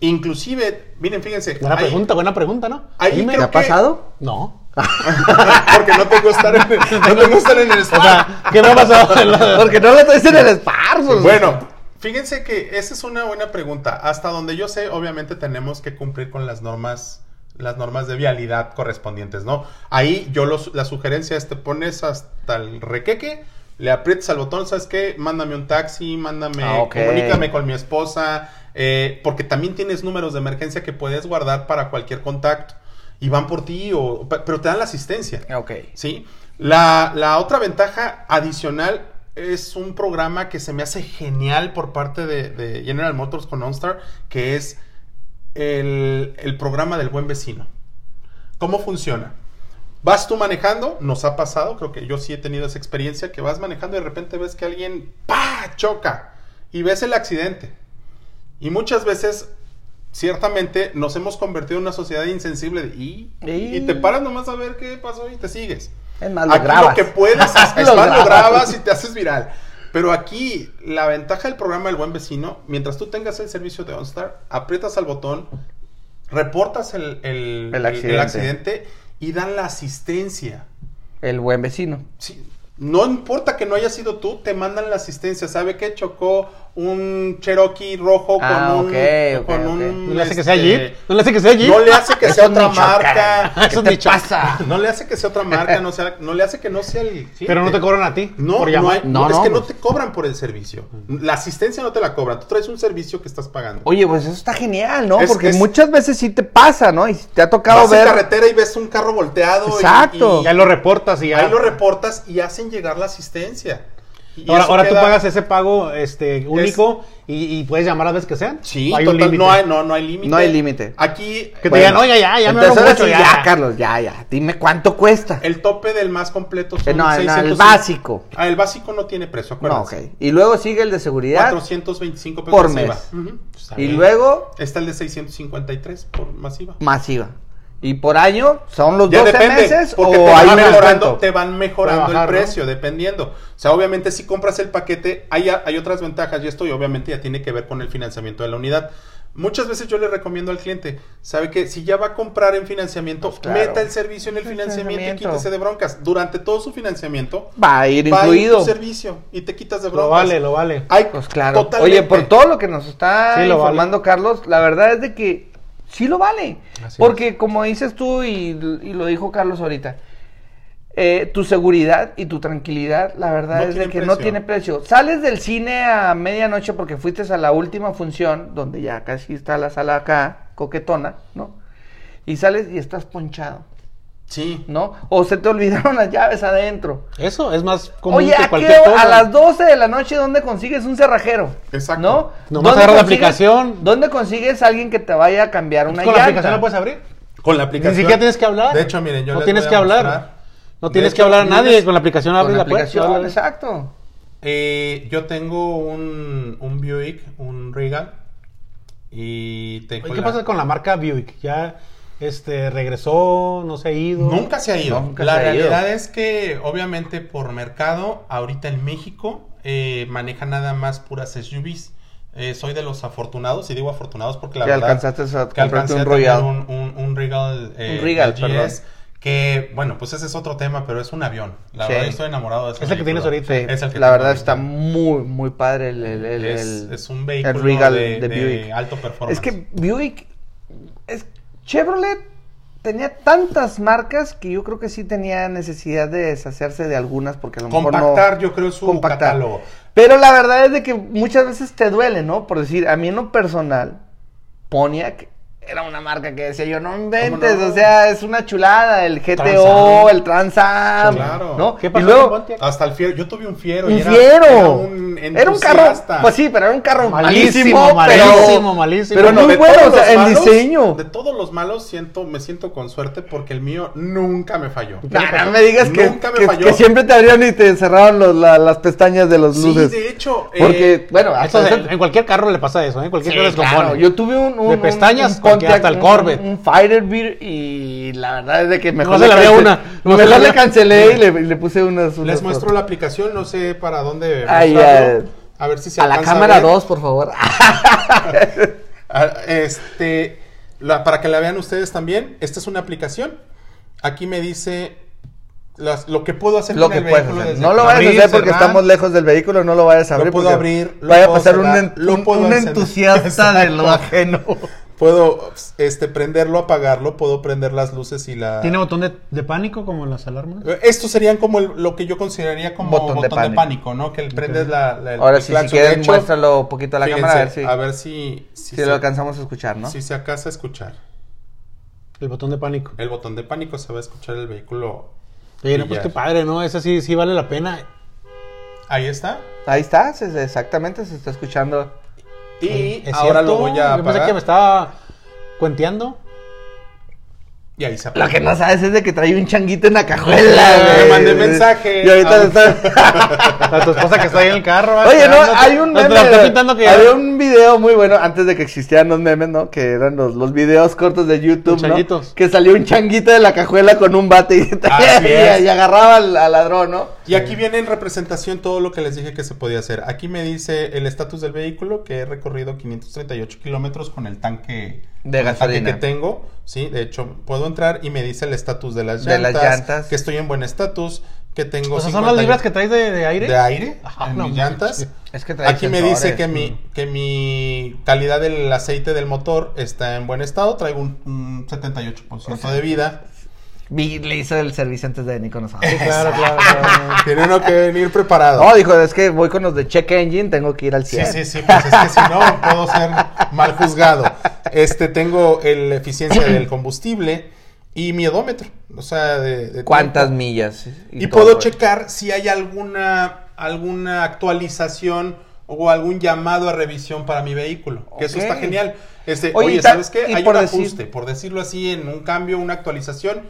Inclusive, miren, fíjense. Buena ahí- pregunta, buena pregunta, ¿no? ahí Dime. ¿Te creo ha pasado? No. Porque no tengo estar en, no tengo estar en el O spa. sea, ¿qué me ha pasado? en la- Porque no lo traes en el Spar. pues. Bueno, fíjense que esa es una buena pregunta. Hasta donde yo sé, obviamente tenemos que cumplir con las normas las normas de vialidad correspondientes, ¿no? Ahí yo los, la sugerencia es te pones hasta el requeque, le aprietas al botón, ¿sabes qué? Mándame un taxi, mándame, Ah, comunícame con mi esposa, eh, porque también tienes números de emergencia que puedes guardar para cualquier contacto y van por ti, o, pero te dan la asistencia. Ok. ¿sí? La, la otra ventaja adicional es un programa que se me hace genial por parte de, de General Motors con OnStar, que es el, el programa del buen vecino. ¿Cómo funciona? Vas tú manejando, nos ha pasado, creo que yo sí he tenido esa experiencia, que vas manejando y de repente ves que alguien ¡pa! choca y ves el accidente. Y muchas veces, ciertamente, nos hemos convertido en una sociedad insensible de, y, y te paras nomás a ver qué pasó y te sigues. Es más, lo Aquí grabas. lo que puedes es, Lo más, lo grabas. y te haces viral. Pero aquí la ventaja del programa del buen vecino, mientras tú tengas el servicio de OnStar, aprietas al botón, reportas el, el- El el- accidente. el accidente y dan la asistencia. El buen vecino. Sí, no importa que no haya sido tú, te mandan la asistencia. ¿Sabe qué? Chocó un Cherokee rojo Ah, con un, ok. un, ¿No le hace que este, sea Jeep? ¿No le hace que sea Jeep? No le hace que sea otra marca. ¿Qué ¿Qué te pasa? No le hace que sea otra marca, no, sea, no le hace que no sea el... Pero no eh, te cobran a ti. No, por no, hay- No, no, es no, que no pues. te cobran por el servicio. La asistencia no te la cobran. Tú traes un servicio que estás pagando. Oye, pues eso está genial, ¿no? Es- Porque es- muchas veces sí te pasa, ¿no? Y te ha tocado Vas en ver. carretera y ves un carro volteado. y- Exacto. Y, Ya lo reportas y ya. ahí lo reportas y hacen llegar la asistencia. Y ahora ahora tú pagas ese pago este único y, y puedes llamar las veces que sean. Sí, ¿O hay total, no hay, no, no hay límite. No hay límite. Aquí Que te Bueno, digan, oiga, ya, ya me mucho, sí, ya. ya, Carlos, ya, ya. Dime cuánto cuesta. el tope del más completo son Eh, no, no, 600 el básico. Ah, el básico no tiene precio, No, acuérdense. ok. Y luego sigue el de seguridad 425 pesos por masiva. mes. Y luego Está el de 653 por masiva. masiva. Y por año son los Ya 12 depende, meses porque o te hay van, mejorando, te van mejorando bajar, el ¿no? precio, dependiendo. O sea, obviamente si compras el paquete, hay, hay otras ventajas y esto y obviamente ya tiene que ver con el financiamiento de la unidad. Muchas veces yo le recomiendo al cliente, sabe que si ya va a comprar en financiamiento, Pues claro. meta el servicio en el financiamiento y quítese de broncas. Durante todo su financiamiento Va a ir va a ir incluido. tu servicio y te quitas de Lo broncas. vale, lo vale. Hay Pues claro. totalmente. Oye, por todo lo que nos está Sí, lo informando Carlos, la verdad es de que sí lo vale. Así Porque como dices tú y, y lo dijo Carlos ahorita, eh, tu seguridad y tu tranquilidad, la verdad No es de que no tiene precio. Sales del cine a medianoche porque fuiste a la última función, donde ya casi está la sala acá, coquetona, ¿no? Y sales y estás ponchado, Sí. ¿no? O se te olvidaron las llaves adentro. Eso es más común Oye, que ¿a, qué cualquier cosa. a las 12 de la noche, ¿dónde consigues un cerrajero? Exacto. ¿No? Nomás ¿Dónde agarras la aplicación. ¿Dónde consigues a alguien que te vaya a cambiar una Con la aplicación la puedes abrir. Con la aplicación. Ni siquiera tienes que hablar. De hecho, miren, yo No les tienes voy a que hablar. mostrar. No tienes que hablar a nadie. Con la aplicación Con abres la la puerta. exacto. Eh, yo tengo un, un Buick, un Regal. Y tengo Oye, ¿Qué la- pasa con la marca Buick? Ya este regresó, no se ha ido. Nunca se ha ido. Nunca la realidad ido. es que, obviamente, por mercado, ahorita en México eh, maneja nada más puras SUVs. Eh, soy de los afortunados, y digo afortunados porque la Que verdad. alcanzaste a que alcancé un Royal. Un, un- un Regal. eh, Un Regal, GS, perdón. Que, bueno, pues ese es otro tema, pero es un avión. La Sí. verdad, yo estoy enamorado de ese Es el que tienes ahorita. Sí, Es el que la verdad ahorita. está muy, muy padre el, el- el- Es, el- es un vehículo el Regal de, de de Buick. alto performance. Es que Buick, es, Chevrolet tenía tantas marcas que yo creo que sí tenía necesidad de deshacerse de algunas porque a lo mejor no... compactar, yo creo, su compactar. catálogo. Pero la verdad es de que muchas veces te duele, ¿no? Por decir, a mí en lo personal, Pontiac era una marca que decía yo, no inventes, no? o sea, es una chulada, el GTO, el Trans Am, Claro. ¿no? ¿Qué y pasó luego, con Pontiac? Hasta el fiero. Yo tuve un fiero. un y era, fiero. Era un, Era un carro, pues sí, pero era un carro Malísimo, malísimo, malísimo, pero, malísimo. pero Bueno, muy bueno, o sea, el malos- diseño. De todos los malos, siento, me siento con suerte porque el mío nunca me falló. Nah, no me digas que, Nunca me que- falló. que siempre te abrieron y te cerraron los- la- las pestañas de los Sí, luces. de hecho. eh, Porque, bueno, Eso hasta de- en cualquier carro le pasa eso, ¿eh? En cualquier Sí, carro les claro. Yo tuve un, un De pestañas, un cualquier- hasta el un- Corvette. Un, Firebird y la verdad es de que mejor No se le había cance- una, no mejor le cancelé y le, puse unas, unas les muestro la aplicación, no sé para dónde. Ay. A ver si se a la cámara ver. 2, por favor. Ah, Este, la- para que la vean ustedes también, esta es una aplicación. Aquí me dice las- lo que puedo hacer lo con que el vehículo. hacer. No lo vayas a abrir, hacer porque cerrar. estamos lejos del vehículo, no lo vayas a abrir. puedo porque abrir, lo Vaya a puedo pasar un, cerrar, lo un- puedo entusiasta de lo ajeno. Puedo este, prenderlo, apagarlo, puedo prender las luces y la... ¿Tiene botón de, de pánico como las alarmas? Eh, Estos serían como el- lo que yo consideraría como Botón botón, de de, pánico. ¿no? Que el prendes la, la- el- Ahora el si claxon. quieres, hecho, muéstralo un poquito a la fíjense, cámara a ver si, a ver si, si, si se, lo alcanzamos a escuchar, ¿no? si se alcanza a escuchar. El botón de pánico. El botón de pánico se va a escuchar el vehículo. Oye, no, pues qué padre, ¿no? Esa sí, sí vale la pena. Ahí está. Ahí está, se- exactamente, se está escuchando. Y ¿Es ahora cierto? lo voy a Yo pensé que me estaba cuenteando. Y ahí se apaga. Lo que no sabes es de que trae un changuito en la cajuela, Le güey. mandé mensaje Y ahorita a- le está... A tu esposa que está ahí en el carro. Oye, no, hay un meme. está pintando que ya- Había un video muy bueno antes de que existieran los memes, ¿no? Que eran los, los videos cortos de YouTube, ¿no? changuitos. Que salió un changuito de la cajuela con un bate y, agarraba al, al ladrón, ¿no? Y aquí viene en representación todo lo que les dije que se podía hacer. Aquí me dice el estatus del vehículo, que he recorrido 538 kilómetros con el tanque De gasolina. que tengo. Sí, de hecho, puedo entrar y me dice el estatus de las De llantas. las llantas. Que estoy en buen estatus, que tengo O sea, son las 50 libras que traes de, de aire. de aire Ah, en no mis manches. llantas. Es que trae Aquí me dice que mi, que mi calidad del aceite del motor está en buen estado. Traigo un, un 78% de vida. Vi- le hice el servicio antes de venir con nosotros. Sí, claro, claro, claro. Tiene uno que venir preparado. No, dijo, es que voy con los de Check Engine, tengo que ir al Sí, 100. sí, sí, pues es que si no puedo ser mal juzgado. Este, tengo la eficiencia del combustible y mi odómetro. O sea, de, de ¿Cuántas tiempo. millas? Y, todo puedo checar si hay alguna, alguna actualización o algún llamado a revisión para mi vehículo. Que eso está genial. Este, Oye, ¿sabes qué? Hay un decir- ajuste, por decirlo así, en un cambio, una actualización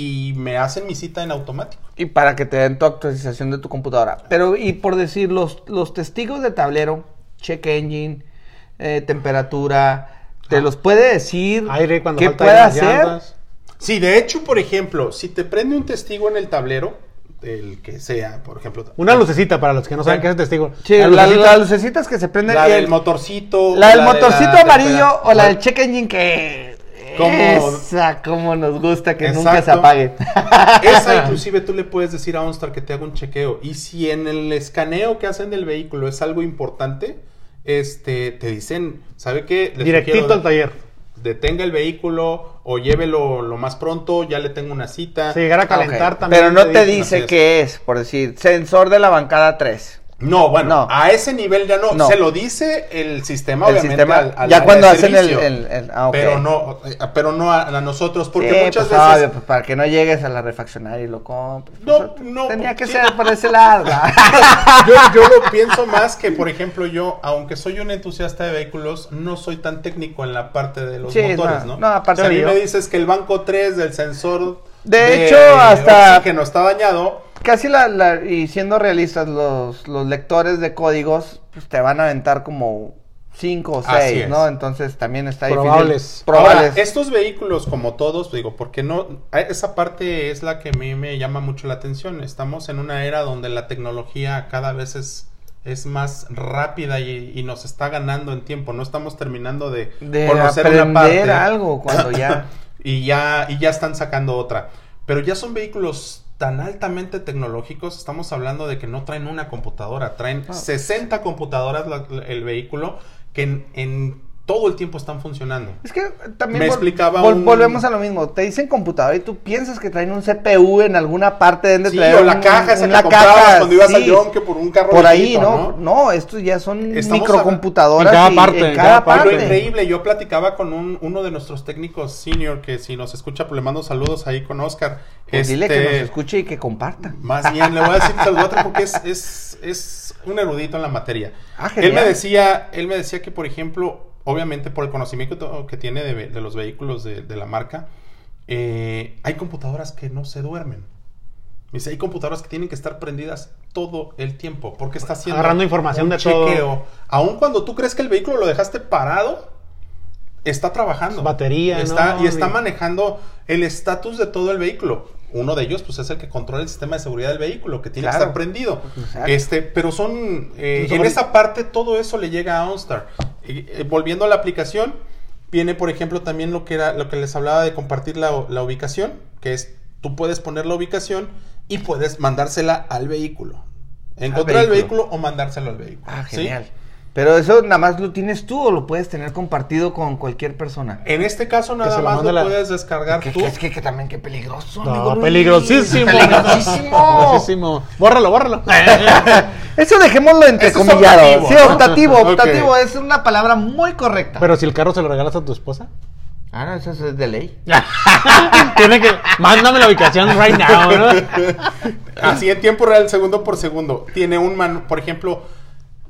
y me hacen mi cita en automático. Y para que te den tu actualización de tu computadora. Pero, y por decir, los, los testigos de tablero, Check Engine, eh, temperatura, te Ah. los puede decir Aire cuando qué falta puede hacer. llantas. Sí, de hecho, por ejemplo, si te prende un testigo en el tablero, el que sea, por ejemplo, Una lucecita para los que no saben qué es testigo. Sí, La la- lucecita- las lucecitas que se prenden. la del el- motorcito, la del de motorcito la amarillo o la del Check Engine que... Como- Esa, como nos gusta que nunca se apague. Esa inclusive tú le puedes decir a OnStar que te haga un chequeo. Y si en el escaneo que hacen del vehículo es algo importante, este, te dicen, ¿sabe qué? Les Directito al taller. Detenga el vehículo o llévelo lo más pronto, ya le tengo una cita. Si llegara a calentar Ok, también. Pero no te dice qué es, por decir, sensor de la bancada 3. No, bueno, No. a ese nivel ya no. No. Se lo dice el sistema, El obviamente, sistema, al- al ya cuando hacen el, servicio. el- el- ah. Pero no, eh, pero no a, a nosotros, porque Sí, muchas pues, veces... obvio, pues, para que no llegues a la refaccionaria y lo compres. No, pues, no, Tenía que ser por ese lado. yo, yo lo pienso más que, por ejemplo, yo, aunque soy un entusiasta de vehículos, no soy tan técnico en la parte de los Sí, motores, no, ¿no? no, aparte O sea, a mí yo- me dices que el banco 3 del sensor De hecho, hasta- que no está dañado. Casi la, la- y siendo realistas, los, los lectores de códigos pues, te van a aventar como 5 o Así 6, es. ¿no? Entonces también está Probables. difícil. Probables. Ahora, estos vehículos, como todos, digo, porque no, esa parte es la que a mí me llama mucho la atención. Estamos en una era donde la tecnología cada vez es, es más rápida y, y nos está ganando en tiempo. No estamos terminando de, de conocer aprender una parte. algo cuando ya... y ya y ya están sacando otra. Pero ya son vehículos tan altamente tecnológicos, estamos hablando de que no traen una computadora, traen Ah. 60 computadoras la- el vehículo que en, en todo el tiempo están funcionando. Es que también Me vol- explicaba vol- un- volvemos a lo mismo. Te dicen computadora y tú piensas que traen un CPU en alguna parte de Sí, traer o la un- caja esa que comprabas caja, cuando ibas al sí. Yonke por un carro Por ahí, viejito, ¿no? ¿no? ¿no? estos ya son Estamos microcomputadoras En cada y- parte, en en cada cada parte. Pero increíble, yo platicaba con un, uno de nuestros técnicos senior que si nos escucha, pues le mando saludos ahí con Oscar. Pues dile que Este, nos escuche y que comparta. Más bien, le voy a decir que traer porque es, es, es un erudito en la materia. Ah, él genial. me decía, él me decía que, por ejemplo, obviamente por el conocimiento que tiene de, de los vehículos de, de la marca, eh, hay computadoras que no se duermen. Me Dice, hay computadoras que tienen que estar prendidas todo el tiempo porque está haciendo Agarrando información un de todo. chequeo. Aun cuando tú crees que el vehículo lo dejaste parado, está trabajando. Batería, está, ¿no? Y está manejando el estatus de todo el vehículo. Uno de ellos, pues, es el que controla el sistema de seguridad del vehículo, que tiene Claro. que estar prendido. Exacto. Este, pero son, eh, Son- en esa parte todo eso le llega a OnStar. Y, eh, volviendo a la aplicación, viene, por ejemplo, también lo que era, lo que les hablaba de compartir la, la ubicación, que es, tú puedes poner la ubicación y puedes mandársela al vehículo. Encontrar el vehículo. vehículo o mandárselo al vehículo. Ah, ¿sí? Pero eso nada más lo tienes tú o lo puedes tener compartido con cualquier persona. En este caso, nada lo más lo la- puedes descargar tú. que- es que, que también qué peligroso. No, amigo peligrosísimo. Peligrosísimo. Peligrosísimo. Bórralo, bórralo. Eso dejémoslo es entrecomillado. optativo, sí, optativo, optativo. Es una palabra muy correcta. Pero si el carro se lo regalas a tu esposa. Ah, no, eso es de ley. Tiene que. Mándame la ubicación right now, ¿no? Así en tiempo real, segundo por segundo. Tiene un manual, por ejemplo,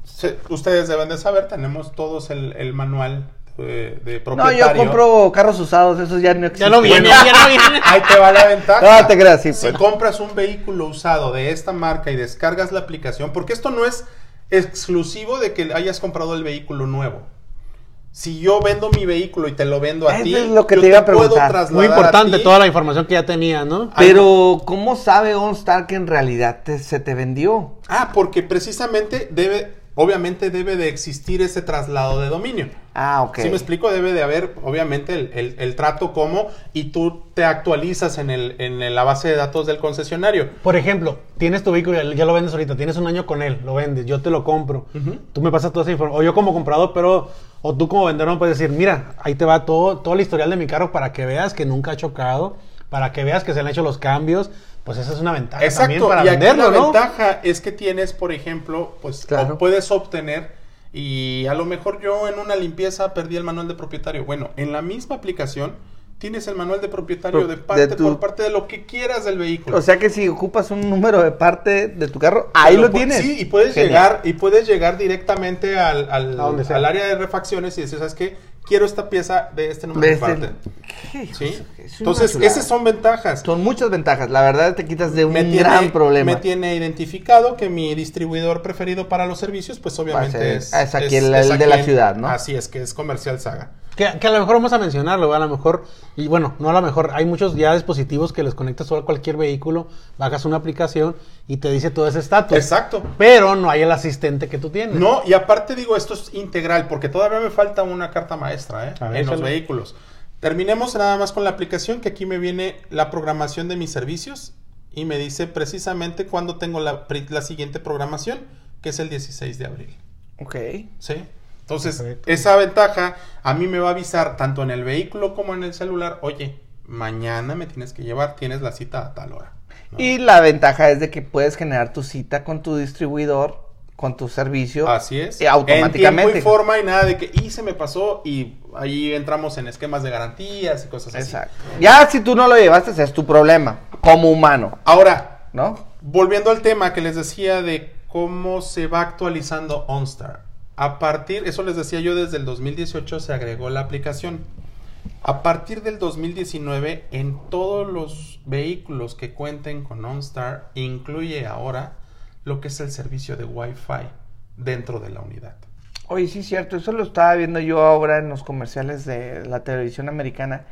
se- ustedes deben de saber, tenemos todos el, el manual de, de No, propietario. yo compro carros usados, esos ya no Ya existen. no viene, ya no viene. Ahí te va la ventaja. No te creas, sí, Si pues. compras un vehículo usado de esta marca y descargas la aplicación, porque esto no es exclusivo de que hayas comprado el vehículo nuevo. Si yo vendo mi vehículo y te lo vendo a ti, es lo que yo te iba a puedo preguntar. trasladar Muy importante toda la información que ya tenía, ¿no? Pero, ¿cómo sabe OnStar que en realidad te- se te vendió? Ah, porque precisamente debe, obviamente debe de existir ese traslado de dominio. Ah, ok. Si me explico, debe de haber, obviamente, el, el- el trato como y tú te actualizas en, el, en la base de datos del concesionario. Por ejemplo, tienes tu vehículo, ya lo vendes ahorita, tienes un año con él, lo vendes, yo te lo compro, tú me pasas toda esa información, o yo como comprador, pero, o tú como vendedor me puedes decir, mira, ahí te va todo, todo el historial de mi carro para que veas que nunca ha chocado, para que veas que se han hecho los cambios, pues esa es una ventaja también Exacto, para y aquí venderlo, la ¿no? ventaja es que tienes, por ejemplo, pues Claro. puedes obtener y a lo mejor yo en una limpieza perdí el manual de propietario. Bueno, en la misma aplicación tienes el manual de propietario Pro- de parte de tu- por parte de lo que quieras del vehículo. O sea que si ocupas un número de parte de tu carro, ahí Pero lo tienes. Sí, y puedes Genial. llegar y puedes llegar directamente al, al, al área de refacciones y decir, ¿sabes qué? Quiero esta pieza de este número De este- parte. Es Entonces, esas son ventajas. Son muchas ventajas. La verdad te quitas de un me tiene, gran problema. me tiene identificado que mi distribuidor preferido para los servicios, pues obviamente ser- es, es aquí el- el de la ciudad, ¿no? Así es, que es Comercial Saga. Que, que a lo mejor vamos a mencionarlo, a lo mejor, y bueno, no a lo mejor, hay muchos ya dispositivos que les conectas solo a cualquier vehículo, bajas una aplicación y te dice todo ese estatus. Exacto. Pero no hay el asistente que tú tienes. No, y aparte digo, esto es integral, porque todavía me falta una carta maestra ¿eh? A ver, en los vehículos. Terminemos nada más con la aplicación, que aquí me viene la programación de mis servicios y me dice precisamente cuándo tengo la, la siguiente programación, que es el 16 de abril. Ok. ¿Sí? Entonces, Perfecto. esa ventaja a mí me va a avisar tanto en el vehículo como en el celular, oye, mañana me tienes que llevar, tienes la cita a tal hora. ¿no? Y la ventaja es de que puedes generar tu cita con tu distribuidor, con tu servicio. Así es. eh, automáticamente. En tiempo y forma y nada de que, y se me pasó y ahí entramos en esquemas de garantías y cosas así. Exacto. Ya si tú no lo llevaste, es tu problema, como humano, Ahora, ¿no? volviendo al tema que les decía de cómo se va actualizando OnStar. A partir, eso les decía yo, desde el 2018 se agregó la aplicación. A partir del 2019, en todos los vehículos que cuenten con OnStar, incluye ahora lo que es el servicio de Wi-Fi dentro de la unidad. Oye, sí es cierto, eso lo estaba viendo yo ahora en los comerciales de la televisión americana,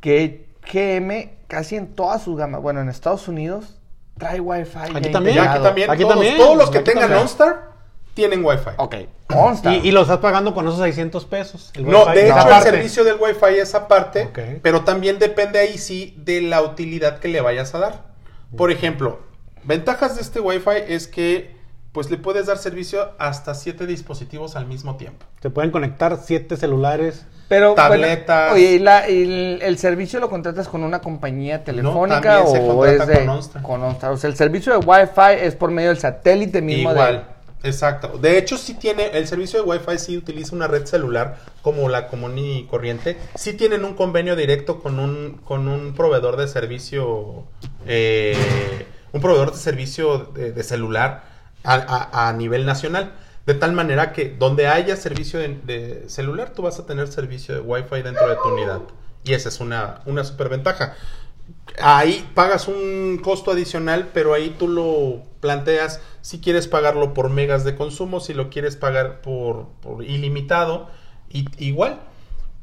que GM casi en todas sus gamas, bueno, en Estados Unidos, trae Wi-Fi. Aquí también. Integrado. aquí también, Aquí todos, también. todos los que Aquí tengan también. OnStar tienen Wi-Fi. Ok. Y, y lo estás pagando con esos 600 pesos. el No, de hecho, el servicio del Wi-Fi es aparte, pero también depende ahí sí de la utilidad que le vayas a dar. Por ejemplo, ventajas de este Wi-Fi es que pues le puedes dar servicio hasta siete dispositivos al mismo tiempo. Te pueden conectar siete celulares. Pero, tabletas. bueno, oye, ¿y la- y el, el servicio lo contratas con una compañía telefónica también se o contrata es de con OnStar. con OnStar? O sea, el servicio de Wi-Fi es por medio del satélite mismo. de- Igual, exacto. De hecho, sí tiene, el servicio de Wi-Fi sí utiliza una red celular como la común y corriente. Sí tienen un convenio directo con un, con un proveedor de servicio, eh, un proveedor de servicio de, de celular a, a- a nivel nacional. De tal manera que donde haya servicio de, celular, tú vas a tener servicio de Wi-Fi dentro de tu unidad. Y esa es una, una superventaja. Ahí pagas un costo adicional, pero ahí tú lo planteas si quieres pagarlo por megas de consumo, si lo quieres pagar por, por ilimitado, igual.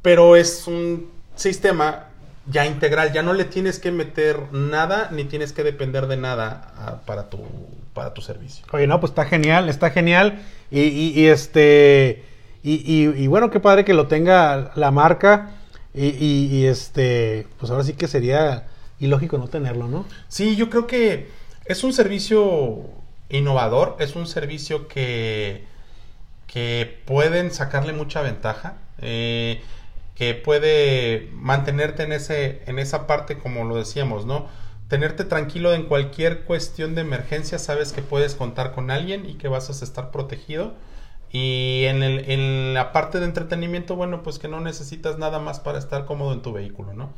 Pero es un sistema ya integral, ya no le tienes que meter nada ni tienes que depender de nada ah, para, tu, para tu servicio. Oye, no, pues está genial, está genial. Y, y- y este. Y, y- bueno, qué padre que lo tenga la marca. Y este. Pues ahora sí que sería ilógico no tenerlo, ¿no? Sí, yo creo que es un servicio innovador, es un servicio que, que pueden sacarle mucha ventaja, eh, que puede mantenerte en, ese, en esa parte, como lo decíamos, ¿no? Tenerte tranquilo en cualquier cuestión de emergencia, sabes que puedes contar con alguien y que vas a estar protegido. Y en, el- en la parte de entretenimiento, bueno, pues que no necesitas nada más para estar cómodo en tu vehículo, ¿no?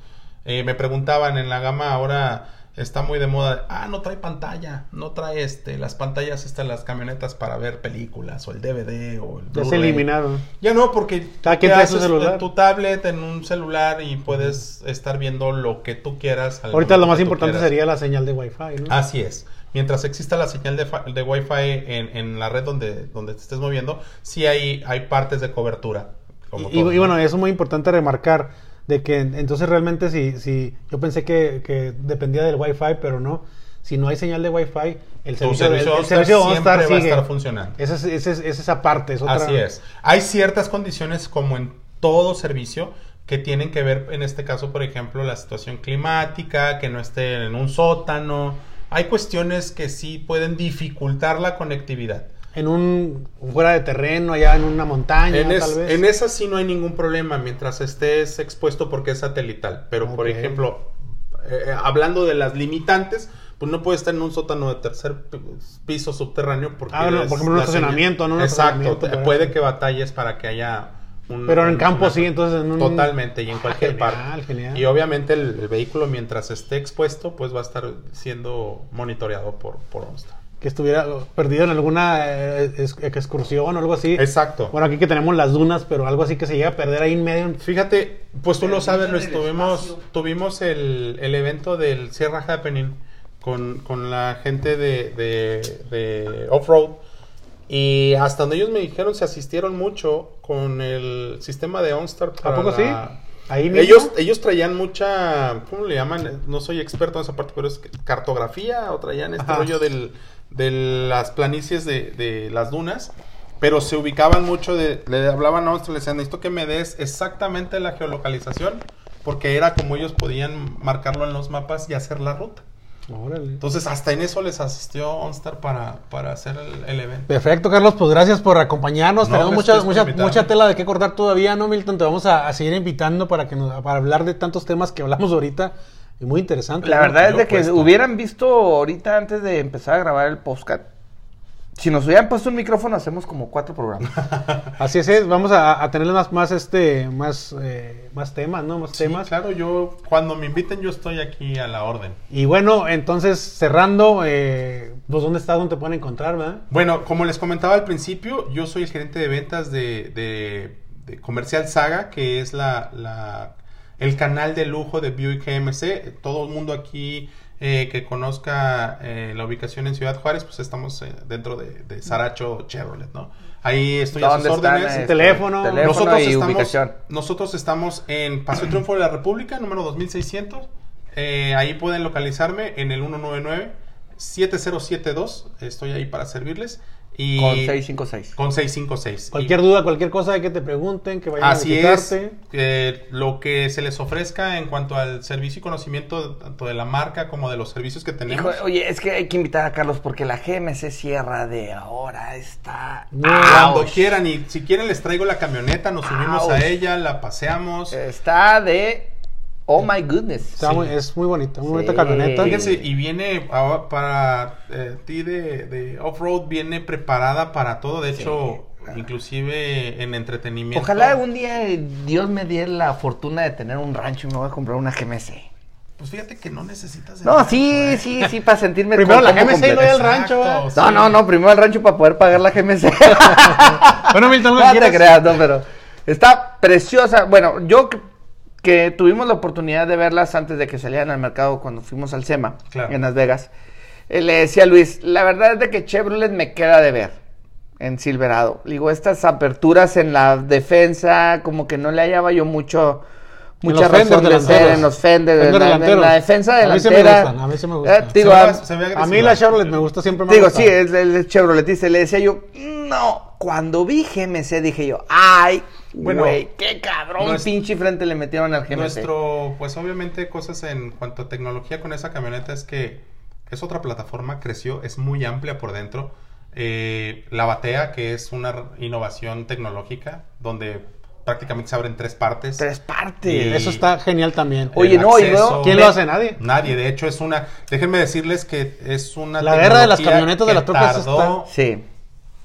Eh, me preguntaban en la gama ahora está muy de moda, ah, no trae pantalla, no trae este, las pantallas están las camionetas para ver películas o el DVD o el Ya se Blu-ray". eliminaron. Ya no, porque te haces en tu tablet, en un celular y puedes estar viendo lo que tú quieras. Ahorita lo más importante quieras. sería la señal de Wi-Fi, ¿no? Así es. Mientras exista la señal de, de Wi-Fi en, en la red donde, donde te estés moviendo, sí hay, hay partes de cobertura. como Y, y- todo, y ¿no? bueno, es muy importante remarcar de que entonces realmente si, si yo pensé que, que dependía del Wi-Fi, pero no. si no hay señal de Wi-Fi, el servicio, servicio el OnStar servicio siempre va a estar funcionando. Esa es, esa es- es esa parte. Es otra- Así es. Hay ciertas condiciones como en todo servicio que tienen que ver, en este caso, por ejemplo, la situación climática, que no esté en un sótano. Hay cuestiones que sí pueden dificultar la conectividad. En un fuera de terreno, allá en una montaña, En, es- tal vez. en esa sí no hay ningún problema mientras estés expuesto porque es satelital. Pero, por ejemplo, eh, hablando de las limitantes, pues no puede estar en un sótano de tercer pi- piso subterráneo porque... Ah, no, es por ejemplo, un estacionamiento, ¿no? Un Exacto. puede que batalles para que haya... un- Pero en un- campo una- sí, entonces en un... Totalmente, y en Ah, cualquier genial, parte. genial. Y obviamente el, el vehículo mientras esté expuesto, pues va a estar siendo monitoreado por, por OnStar. Que estuviera perdido en alguna eh, excursión o algo así. Exacto. Bueno, aquí que tenemos las dunas, pero algo así que se llega a perder ahí en medio. Fíjate, pues tú lo sabes, lo espacio. tuvimos el, el evento del Sierra Happening con, con la gente de, de, de Off-Road y hasta donde ellos me dijeron se asistieron mucho con el sistema de OnStar. ¿A para poco sí? Ahí mismo. Ellos, ellos traían mucha, ¿cómo le llaman? No soy experto en esa parte, pero es cartografía o traían este Ajá. rollo del, de las planicies de, de las dunas, pero se ubicaban mucho, de, le hablaban a nosotros, le decían, necesito que me des exactamente la geolocalización, porque era como ellos podían marcarlo en los mapas y hacer la ruta. Órale. Entonces, hasta en eso les asistió OnStar para, para hacer el, el evento. Perfecto, Carlos, pues gracias por acompañarnos. No, Tenemos mucha, mucha, mucha tela de qué cortar todavía, ¿no, Milton? Te vamos a, a seguir invitando para que nos, para hablar de tantos temas que hablamos ahorita. Y muy interesante. La verdad es de que puesto. hubieran visto ahorita antes de empezar a grabar el podcast. Si nos hubieran puesto un micrófono, hacemos como cuatro programas. Así es, es, vamos a, a tener más, más, este, más, eh, más temas, ¿no? Más Sí, temas. claro, yo cuando me inviten yo estoy aquí a la orden. Y bueno, entonces cerrando, eh, pues ¿dónde estás? ¿Dónde te pueden encontrar, verdad? Bueno, como les comentaba al principio, yo soy el gerente de ventas de, de- de Comercial Saga, que es la, la- el canal de lujo de Buick GMC. Todo el mundo aquí eh, que conozca eh, la ubicación en Ciudad Juárez, pues estamos eh, dentro de, de Saracho Chevrolet, ¿no? Ahí estoy a sus ¿Dónde están, órdenes. este, Teléfono. Nosotros y estamos, ubicación. nosotros estamos en Paseo Triunfo de la República, número 2600. Eh, ahí pueden localizarme en el 199 7072. Estoy ahí para servirles. Y Con 656. con 656. Cualquier Y- duda, cualquier cosa que te pregunten, que vayan Así a es. visitarte. eh, lo que se les ofrezca en cuanto al servicio y conocimiento tanto de la marca como de los servicios que tenemos. Hijo, oye, es que hay que invitar a Carlos porque la GMC Sierra de ahora está. Cuando Ouch. quieran y si quieren les traigo la camioneta, nos subimos a ella, la paseamos. Está de. Oh my goodness. Está Sí. muy- es muy bonita, muy Sí. bonita camioneta. Fíjense, y viene a- para eh, ti de, de off-road, viene preparada para todo. De hecho, inclusive en entretenimiento. Ojalá algún día Dios me diera la fortuna de tener un rancho y me voy a comprar una GMC. Pues fíjate que no necesitas. el No, rancho, sí, ¿eh? sí, sí, para sentirme Primero la GMC y luego el Exacto, rancho, ¿eh? sí. No, no, no, primero el rancho para poder pagar la GMC. Bueno, Milton, ¿algo no te creas, no, pero está preciosa. Bueno, yo que, tuvimos la oportunidad de verlas antes de que salieran al mercado cuando fuimos al SEMA Claro. en Las Vegas, eh, le decía a Luis, la verdad es de que Chevrolet me queda de ver en Silverado. Digo, estas aperturas en la defensa, como que no le hallaba yo mucho... Mucha razón de ser en los fenders, en la, en la delanteros. defensa A mí sí me delantera. gustan, a mí me. Eh, digo, Se ve- a- se ve A mí la Chevrolet me gusta siempre. me Digo, gusta. sí, es el Chevroletista. Le decía yo, no. Cuando vi GMC dije yo, ay, Bueno, güey, qué cabrón nues- pinche frente le metieron al GMC. Nuestro, pues obviamente cosas en cuanto a tecnología con esa camioneta es que es otra plataforma, creció, es muy amplia por dentro. Eh, la batea, que es una innovación tecnológica, donde prácticamente se abren tres partes. Tres partes. Y- Eso está genial también. Oye, no, y acceso- luego- ¿Quién lo hace? Nadie. Nadie, de hecho es una, déjenme decirles que es una La guerra de las camionetas de que la troca tardó- Sí.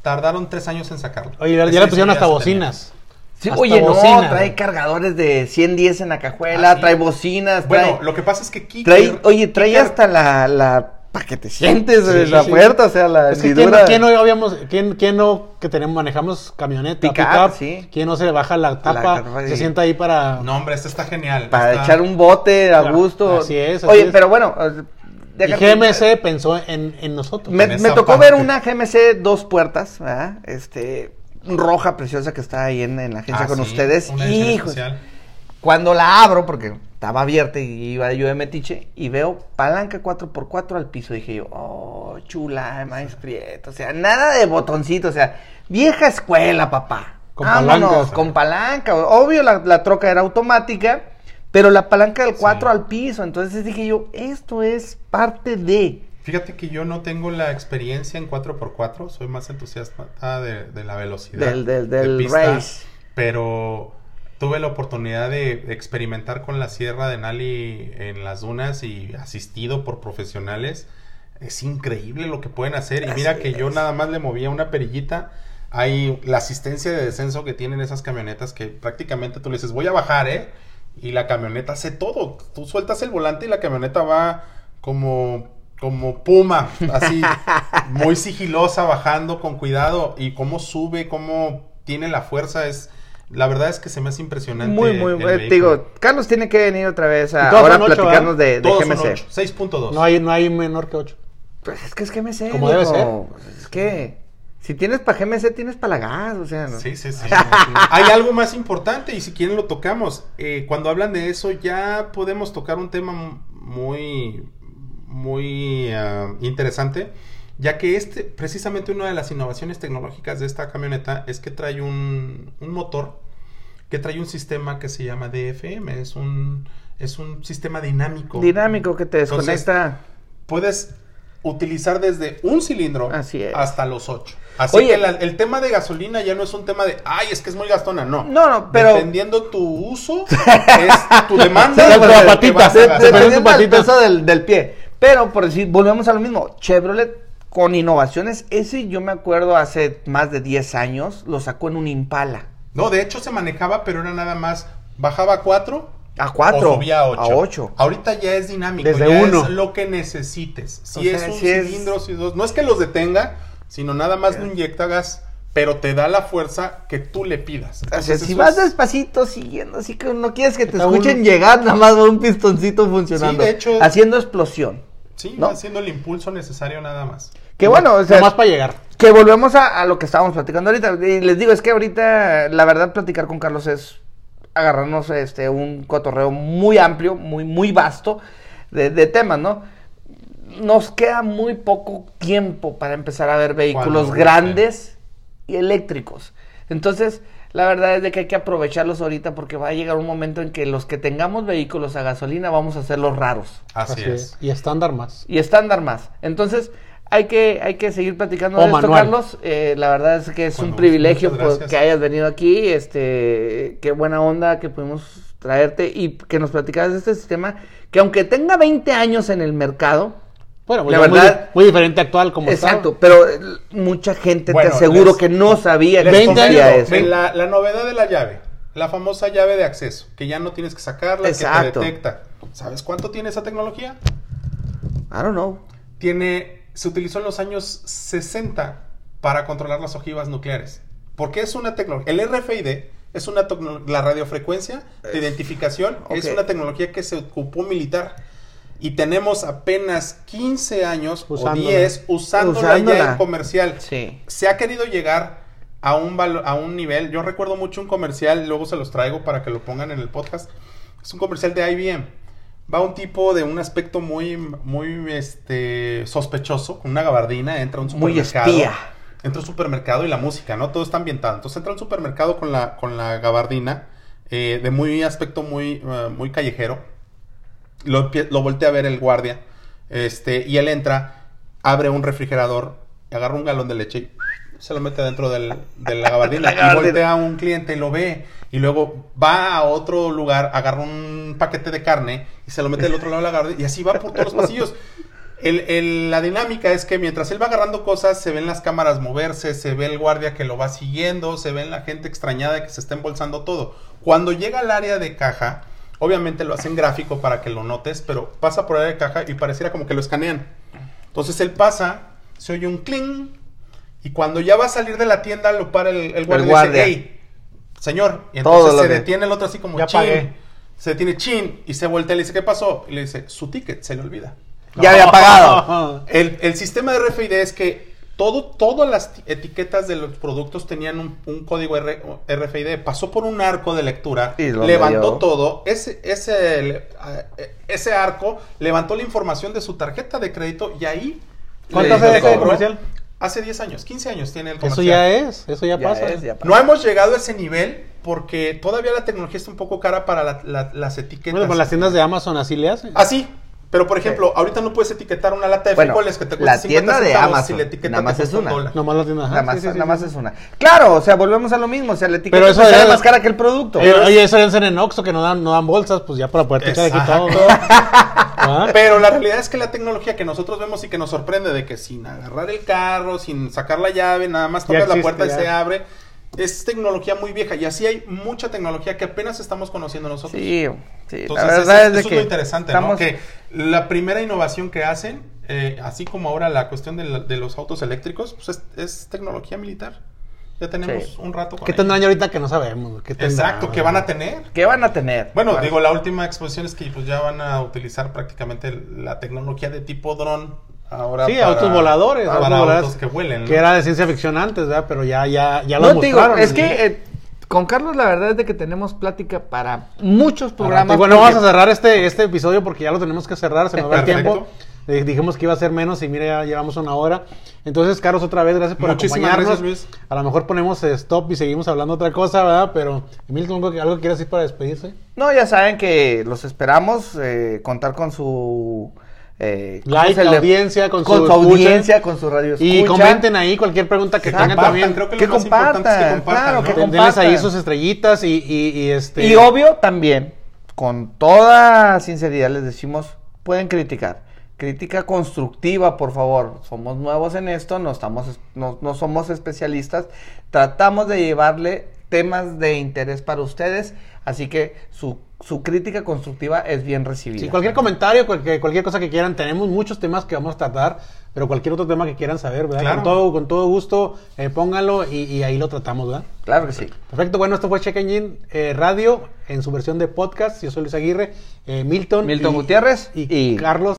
Tardaron tres años en sacarlo. Oye, ya, le pusieron hasta bocinas. Sí, Hasta oye, no, trae cargadores de 110 en la cajuela, trae bocinas, Bueno, trae, lo que pasa es que Kicker, trae- oye, trae Kicker- hasta la, la, para que te sientes Sí, en la sí. puerta, o sea, la Es que ¿quién, quién no habíamos, quién, quién no que tenemos, manejamos camioneta, Pickup, pickup, sí. quién no se le baja la tapa, se sienta ahí para No, hombre, este está genial. para está- echar un bote a Claro, gusto. así es, así Oye, es. pero bueno, eh, y GMC pensó en, en nosotros. Me, en me esa tocó parte. ver una GMC dos puertas, ¿verdad? Este, roja preciosa que está ahí en, en la agencia Ah, con sí, ustedes. una cuando la abro, porque estaba abierta y iba yo de metiche y veo palanca 4x4 al piso. Dije yo, oh, chula, maestrieto. O sea, nada de botoncito, o sea, vieja escuela, papá. Con Vámonos, palancas. Con palanca. Obvio, la, la troca era automática, pero la palanca del 4 Sí. al piso. Entonces dije yo, esto es parte de. Fíjate que yo no tengo la experiencia en 4x4, soy más entusiasta de, de la velocidad. Del- del- de pista, race. Pero tuve la oportunidad de experimentar con la sierra de Nali en las dunas y asistido por profesionales. Es increíble lo que pueden hacer. Y mira Así que yo nada más le movía una perillita. Hay la asistencia de descenso que tienen esas camionetas que prácticamente tú le dices, voy a bajar, ¿eh? Y la camioneta hace todo. Tú sueltas el volante y la camioneta va como, como puma, así, muy sigilosa, bajando con cuidado. Y cómo sube, cómo tiene la fuerza, es... La verdad es que se me hace impresionante. Muy, muy, bueno. Vehículo. digo, Carlos tiene que venir otra vez a ahora ocho, platicarnos de, de Todos son GMC. ocho, 6.2. No hay, no hay menor que 8. Pues es que es GMC. Como debe mijo. Es que si tienes para GMC, tienes para la gas, o sea. ¿no? Sí, sí, sí. Hay algo más importante y si quieren lo tocamos. Eh, cuando hablan de eso ya podemos tocar un tema muy, muy ah, interesante, ya que este, precisamente una de las innovaciones tecnológicas de esta camioneta es que trae un, un motor que trae un sistema que se llama DFM, es un, es un sistema dinámico. Dinámico que te Entonces, desconecta. Puedes utilizar desde un cilindro Así hasta los ocho. Así Oye. que la- el tema de gasolina ya no es un tema de, ay, es que es muy gastona, no. No, no, pero- Dependiendo tu uso, es tu demanda. Patita, del patita. peso del, del pie. Pero por decir, volvemos a lo mismo. Chevrolet con innovaciones, ese yo me acuerdo hace más de 10 años, lo sacó en un Impala. No, de hecho se manejaba, pero era nada más, bajaba a cuatro. A 4. O subía a 8. A 8. Ahorita ya es dinámico. Desde ya uno. es lo que necesites. Si O sea, es un si es- cilindro, si es dos. No es que los detenga, sino nada más no inyecta gas, pero te da la fuerza que tú le pidas. O sea, si vas es- despacito siguiendo, así que no quieres que te escuchen un- llegar, nada más va un pistoncito funcionando. Sí, de hecho- Haciendo explosión. Sí, ¿no? haciendo el impulso necesario nada más. Que bueno, o sea, Nomás para llegar. que volvemos a, a lo que estábamos platicando ahorita. Y les digo, es que ahorita, la verdad, platicar con Carlos es agarrarnos este un cotorreo muy amplio, muy, muy vasto de, de temas, ¿no? Nos queda muy poco tiempo para empezar a ver vehículos grandes y eléctricos. Entonces, la verdad es de que hay que aprovecharlos ahorita porque va a llegar un momento en que los que tengamos vehículos a gasolina vamos a hacerlos raros Así, es. Y estándar más. y estándar más. Entonces, hay que, hay que seguir platicando O de esto, manual. Carlos. Eh, la verdad es que es Bueno, un privilegio pues, que hayas venido aquí. Este, qué buena onda que pudimos traerte y que nos platicaras de este sistema que aunque tenga 20 años en el mercado, Bueno, pues La muy verdad- muy, diferente actual como exacto, pero eh, mucha gente Bueno, te aseguro les- que no sabía que Les 20 existía eso. ven, La, la novedad de la llave, la famosa llave de acceso, que ya no tienes que sacarla, Exacto. que te detecta. ¿Sabes cuánto tiene esa tecnología? I don't know. Tiene, se utilizó en los años 60 para controlar las ojivas nucleares. Porque es una tecnología. El RFID es una la radiofrecuencia de identificación es una tecnología que se ocupó militar. Y tenemos apenas 15 años Usándola. o 10 usándola, ya Usándola. en comercial. Sí. Se ha querido llegar a un, a un nivel. Yo recuerdo mucho un comercial, luego se los traigo para que lo pongan en el podcast. Es un comercial de IBM. Va un tipo de un aspecto muy, muy este, sospechoso, con una gabardina, entra a un Muy supermercado. espía. Entra a un supermercado y la música, ¿no? Todo está ambientado. Entonces entra a un supermercado con la, con la gabardina, eh, de muy aspecto muy, eh, muy callejero. Lo, voltea a ver el guardia. Este, y él entra, abre un refrigerador, agarra un galón de leche y se lo mete dentro del- de la gabardina. La y voltea a un cliente y lo ve. Y luego va a otro lugar, agarra un paquete de carne y se lo mete del otro lado de la gabardina. Y así va por todos los pasillos. El- el- la dinámica es que mientras él va agarrando cosas, se ven las cámaras moverse, se ve el guardia que lo va siguiendo, se ve la gente extrañada que se está embolsando todo. Cuando llega al área de caja, obviamente lo hacen gráfico para que lo notes, pero pasa por área de caja y pareciera como que lo escanean. Entonces él pasa, se oye un cling, y cuando ya va a salir de la tienda, lo para el, el guardia y guardia. dice, hey, señor. Y entonces se que- detiene el otro así como Ya chin. pagué. Se detiene chin y se voltea y le dice, ¿qué pasó? Y le dice, su ticket se le olvida. Ya había pagado. El, el sistema de RFID es que todo, todas las ti- etiquetas de los productos tenían un, un código R- RFID. Pasó por un arco de lectura, levantó todo. Ese, ese, eh, ese arco levantó la información de su tarjeta de crédito y ahí. ¿Cuánto le- hace le ese cobró. comercial? Hace 10 años, 15 años tiene el Eso comercial. ya es, eso ya, Ya pasa. es, ya pasa. No hemos llegado a ese nivel porque todavía la tecnología está un poco cara para la- la- las etiquetas. Bueno, con las tiendas de Amazon así le hacen. Así. Pero, por ejemplo, ahorita no puedes etiquetar una lata de Bueno, frijoles que te cuesta la 50 tienda de Amazon, si la etiqueta nada te más es un una. dólar. Nomás la tienda. ajá, Nada más, sí, sí, nada más es una. Claro, o sea, volvemos a lo mismo. O sea, la etiqueta Pero eso te sale es- más cara que el producto. Oye, oye, eso deben ser en Oxxo que no dan, no dan bolsas, pues ya para poder todo. Exacto. ¿Ah? Pero la realidad es que la tecnología que nosotros vemos y que nos sorprende de que sin agarrar el carro, sin sacar la llave, nada más tocas la puerta y ya. se abre, es tecnología muy vieja. Y así hay mucha tecnología que apenas estamos conociendo nosotros. Sí, sí. Entonces, la eso, verdad es de eso que es lo interesante, ¿no? estamos- Que la primera innovación que hacen, eh, así como ahora la cuestión de, la- de los autos eléctricos, pues es, es tecnología militar. Ya tenemos Sí. un rato con ¿Qué tendrán ahorita que no sabemos? Exacto, ¿qué van a tener? ¿Qué van a tener? Bueno, Bueno, digo, la última exposición es que pues, ya van a utilizar prácticamente la tecnología de tipo dron ahora Sí, para- autos voladores. para autos voladores autos que vuelen. ¿no? Que era de ciencia ficción antes, ¿verdad? Pero ya, ya, ya lo No, te digo, mostraron. es ¿sí? que eh, con Carlos la verdad es de que tenemos plática para muchos programas. Y bueno, porque- vamos a cerrar este, este episodio porque ya lo tenemos que cerrar, se nos va el tiempo. Eh, dijimos que iba a ser menos y mira, ya llevamos una hora. Entonces, Carlos, otra vez, gracias por Muchísimas acompañarnos. gracias, Luis. A lo mejor ponemos eh, stop y seguimos hablando otra cosa, ¿verdad? Pero, Emilio, ¿algo, que- algo que quieras decir para despedirse? No, ya saben que los esperamos, eh, contar con su... eh, ¿cómo Like, le- audiencia, con, con su audiencia, con su radio Y escucha. comenten ahí cualquier pregunta que Exacto. tengan Compartan, también. creo que, Que lo más importante es que compartan, compartan, claro, ¿no? que Denles compartan. ahí sus estrellitas y, y, y este... Y obvio también, con toda sinceridad les decimos, pueden criticar. Crítica constructiva, por favor. Somos nuevos en esto, no, estamos, no, no somos especialistas. Tratamos de llevarle temas de interés para ustedes, así que su, su crítica constructiva es bien recibida. Sí, cualquier comentario, cualquier, cualquier cosa que quieran, tenemos muchos temas que vamos a tratar, pero cualquier otro tema que quieran saber, ¿verdad? Claro. Con, todo, con todo gusto, eh, pónganlo y, y ahí lo tratamos, ¿verdad? Claro que sí. Perfecto, bueno, esto fue Check Engine eh, Radio en su versión de podcast. Yo soy Luis Aguirre, eh, Milton. Milton y- Gutiérrez y, y- Carlos.